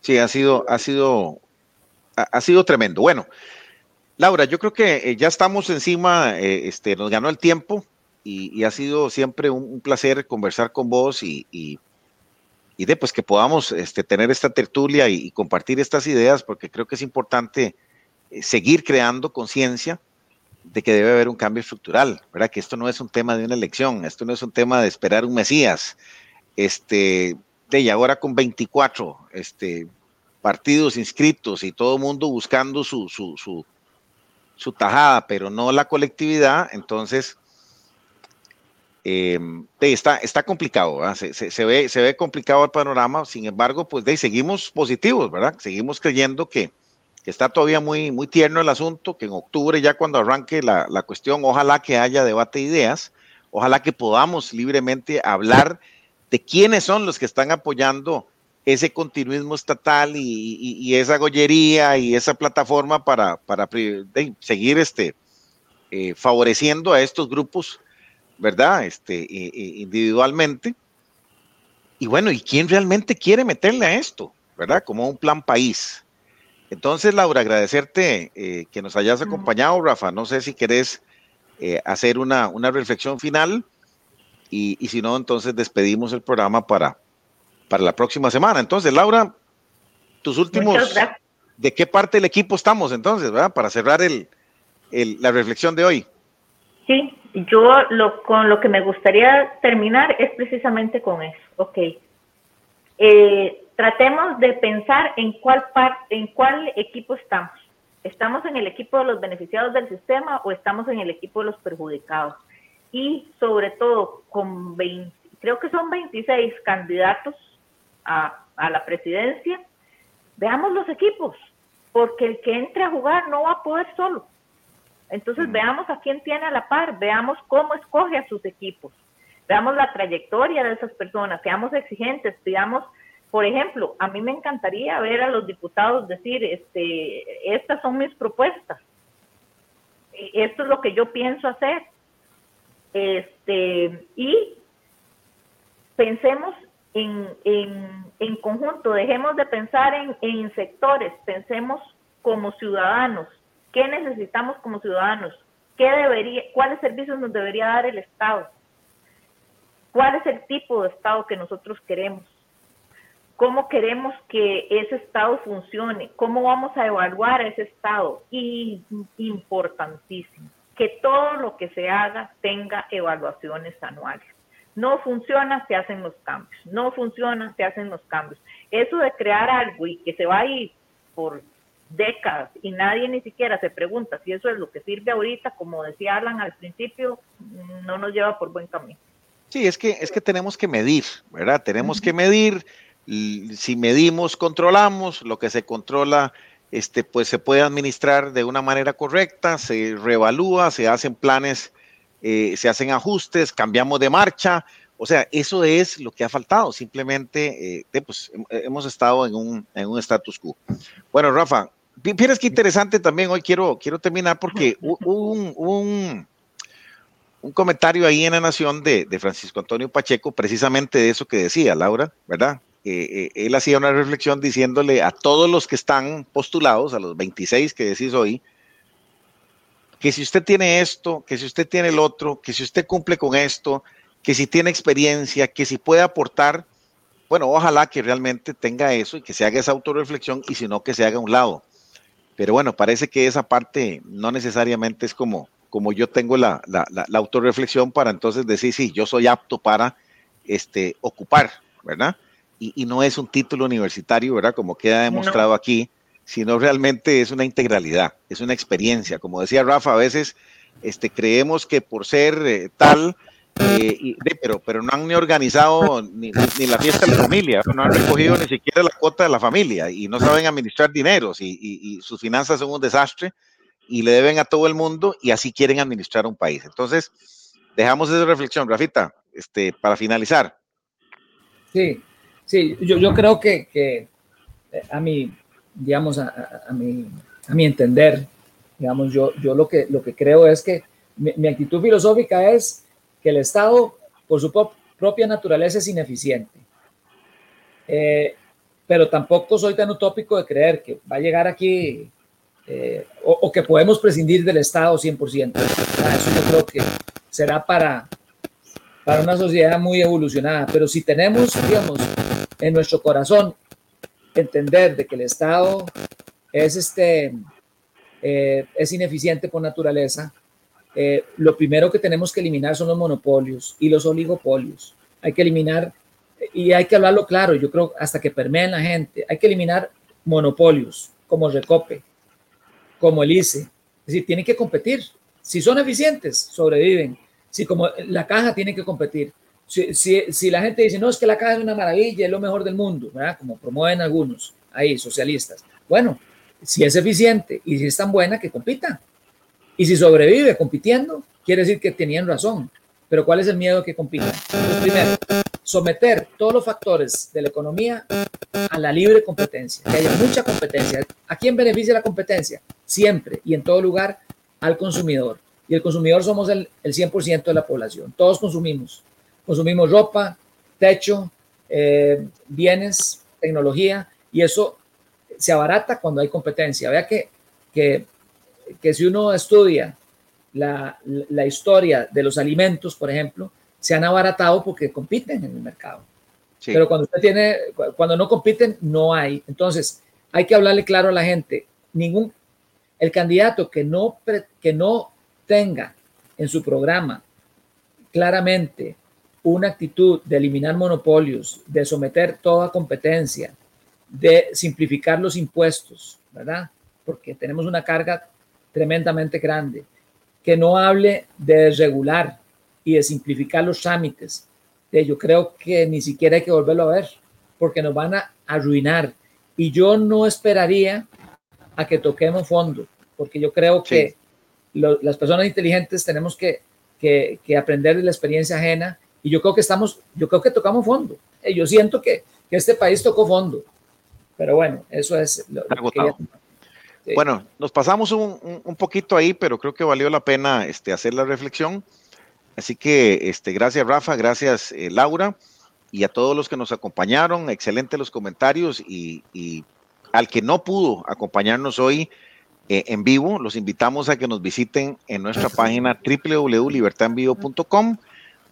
[SPEAKER 1] Sí, ha sido, ha sido, ha sido tremendo. Bueno, Laura, yo creo que eh, ya estamos encima, eh, este, nos ganó el tiempo y, ha sido siempre un, placer conversar con vos y, y, de pues que podamos este, tener esta tertulia y, compartir estas ideas, porque creo que es importante eh, seguir creando conciencia de que debe haber un cambio estructural, ¿verdad? Que esto no es un tema de una elección, esto no es un tema de esperar un Mesías, este, de y ahora con 24 este, partidos inscritos y todo el mundo buscando su, su, su su tajada, pero no la colectividad, entonces eh, está, está complicado, se, ve, se ve complicado el panorama, sin embargo, pues de, seguimos positivos, ¿verdad? Seguimos creyendo que, está todavía muy, muy tierno el asunto, que en octubre ya cuando arranque la, la cuestión, ojalá que haya debate de ideas, ojalá que podamos libremente hablar de quiénes son los que están apoyando ese continuismo estatal y, esa gollería y esa plataforma para, para seguir este, eh, favoreciendo a estos grupos, ¿verdad? Este, individualmente. Y bueno, ¿y quién realmente quiere meterle a esto, ¿verdad? Como un plan país. Entonces, Laura, agradecerte eh, que nos hayas acompañado, Rafa. No sé si querés eh, hacer una, una reflexión final y, y si no, entonces despedimos el programa para, para la próxima semana. Entonces, Laura, tus últimos, ¿de qué parte del equipo estamos entonces, verdad? Para cerrar el, la reflexión de hoy.
[SPEAKER 2] Sí, yo lo, con lo que me gustaría terminar es precisamente con eso. Ok. Eh, tratemos de pensar en cuál, parte, en cuál equipo estamos. ¿Estamos en el equipo de los beneficiados del sistema o estamos en el equipo de los perjudicados? Y sobre todo, con 20, creo que son 26 candidatos a, a la presidencia, veamos los equipos, porque el que entre a jugar no va a poder solo. Entonces veamos a quién tiene a la par, veamos cómo escoge a sus equipos, veamos la trayectoria de esas personas, seamos exigentes, digamos, por ejemplo, a mí me encantaría ver a los diputados decir, este, estas son mis propuestas, esto es lo que yo pienso hacer, este, y pensemos en, en, conjunto, dejemos de pensar en, en sectores, pensemos como ciudadanos, ¿Qué necesitamos como ciudadanos? ¿Qué debería, ¿Cuáles servicios nos debería dar el Estado? ¿Cuál es el tipo de Estado que nosotros queremos? ¿Cómo queremos que ese Estado funcione? ¿Cómo vamos a evaluar ese Estado? Y importantísimo, que todo lo que se haga tenga evaluaciones anuales. No funciona, se hacen los cambios. No funciona, se hacen los cambios. Eso de crear algo y que se va a ir por décadas y nadie ni siquiera se pregunta si eso es lo que sirve ahorita, como decía Alan al principio, no nos lleva por buen camino.
[SPEAKER 1] Sí, es que, es que tenemos que medir, ¿verdad? Tenemos que medir, si medimos, controlamos, lo que se controla, este, pues se puede administrar de una manera correcta, se reevalúa, se hacen planes, eh, se hacen ajustes, cambiamos de marcha, o sea, eso es lo que ha faltado, simplemente eh, pues, hemos estado en un, en un status quo. Bueno, Rafa, Fíjense qué interesante también. Hoy quiero, quiero terminar porque hubo un, un, comentario ahí en la Nación de, Francisco Antonio Pacheco, precisamente de eso que decía Laura, ¿verdad? Eh, él hacía una reflexión diciéndole a todos los que están postulados, a los 26 que decís hoy, que si usted tiene esto, que si usted tiene el otro, que si usted cumple con esto, que si tiene experiencia, que si puede aportar, bueno, ojalá que realmente tenga eso y que se haga esa autorreflexión y si no, que se haga a un lado. Pero bueno, parece que esa parte no necesariamente es como, como yo tengo la, la, la, autorreflexión para entonces decir, sí, yo soy apto para este, ocupar, ¿verdad? Y, y no es un título universitario, ¿verdad? Como queda demostrado aquí, sino realmente es una integralidad, es una experiencia. Como decía Rafa, a veces este, creemos que por ser eh, tal eh, pero, pero no han ni organizado ni, la fiesta de la familia, no han recogido ni siquiera la cuota de la familia y no saben administrar dineros y, sus finanzas son un desastre y le deben a todo el mundo y así quieren administrar un país. Entonces, dejamos esa reflexión, Rafita, este, para finalizar.
[SPEAKER 3] Sí, sí, yo, yo creo que, que, eh, a mi, digamos, a, a, mi, a mi entender, digamos, yo, yo lo, que, lo que creo es que mi actitud filosófica es que el Estado, por su propia naturaleza, es ineficiente. Eh, pero tampoco soy tan utópico de creer que va a llegar aquí eh, o, que podemos prescindir del Estado 100%. Ah, eso yo creo que será para, para una sociedad muy evolucionada. Pero si tenemos, digamos, en nuestro corazón entender de que el Estado es, este, eh, es ineficiente por naturaleza, eh, lo primero que tenemos que eliminar son los monopolios y los oligopolios. Hay que eliminar, y hay que hablarlo claro, yo creo hasta que permeen la gente, hay que eliminar monopolios como Recope, como el ICE. Es decir, tienen que competir. Si son eficientes, sobreviven. Si como la caja tiene que competir. Si, la gente dice, no, es que la caja es una maravilla, es lo mejor del mundo, como promueven algunos ahí, socialistas. Bueno, si es eficiente y si es tan buena, que compita. Y si sobrevive compitiendo, quiere decir que tenían razón. Pero ¿cuál es el miedo que compita? primero, someter todos los factores de la economía a la libre competencia, que haya mucha competencia. ¿A quién beneficia la competencia? Siempre y en todo lugar al consumidor. Y el consumidor somos el, el 100% de la población. Todos consumimos. Consumimos ropa, techo, eh, bienes, tecnología, y eso se abarata cuando hay competencia. Vea que, que que si uno estudia la, la, historia de los alimentos, por ejemplo, se han abaratado porque compiten en el mercado. Pero cuando usted tiene, cuando no compiten, no hay. Entonces, hay que hablarle claro a la gente. Ningún, el candidato que no, que no tenga en su programa claramente una actitud de eliminar monopolios, de someter toda competencia, de simplificar los impuestos, ¿verdad? Porque tenemos una carga tremendamente grande. Que no hable de regular y de simplificar los trámites. Yo creo que ni siquiera hay que volverlo a ver, porque nos van a arruinar. Y yo no esperaría a que toquemos fondo, porque yo creo que las personas inteligentes tenemos que, que, aprender de la experiencia ajena y yo creo que estamos, yo creo que tocamos fondo. Eh, yo siento que, que este país tocó fondo, pero bueno, eso es lo,
[SPEAKER 1] que Bueno, nos pasamos un, un, poquito ahí, pero creo que valió la pena este, hacer la reflexión. Así que este, gracias Rafa, gracias eh, Laura y a todos los que nos acompañaron. Excelente los comentarios y, y al que no pudo acompañarnos hoy, eh, en vivo, los invitamos a que nos visiten en nuestra página www.libertadenvivo.com,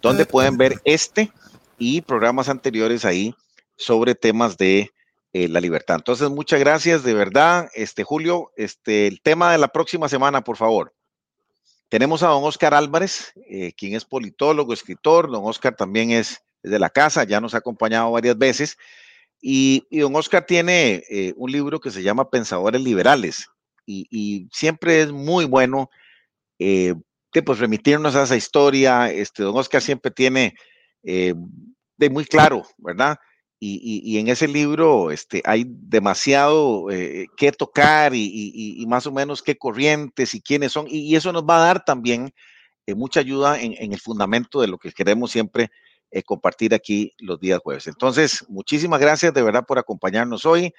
[SPEAKER 1] donde pueden ver este y programas anteriores ahí sobre temas de eh, la libertad. Entonces, muchas gracias, de verdad. Este Julio, este el tema de la próxima semana, por favor. Tenemos a don Oscar Álvarez, eh, quien es politólogo, escritor. Don Oscar también es, de la casa, ya nos ha acompañado varias veces. Y, don Oscar tiene un libro que se llama Pensadores Liberales y, siempre es muy bueno eh, pues remitirnos a esa historia. Este, don Oscar siempre tiene eh, de muy claro, ¿verdad? Y, en ese libro este, hay demasiado eh, que tocar y, más o menos qué corrientes y quiénes son. Y, eso nos va a dar también eh, mucha ayuda en, en, el fundamento de lo que queremos siempre compartir aquí los días jueves. Entonces, muchísimas gracias de verdad por acompañarnos hoy.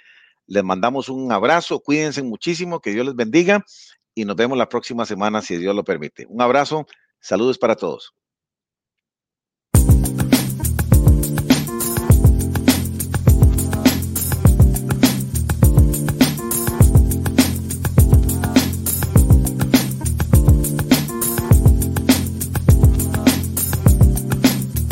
[SPEAKER 1] Les mandamos un abrazo, cuídense muchísimo, que Dios les bendiga y nos vemos la próxima semana si Dios lo permite. Un abrazo, saludos para todos.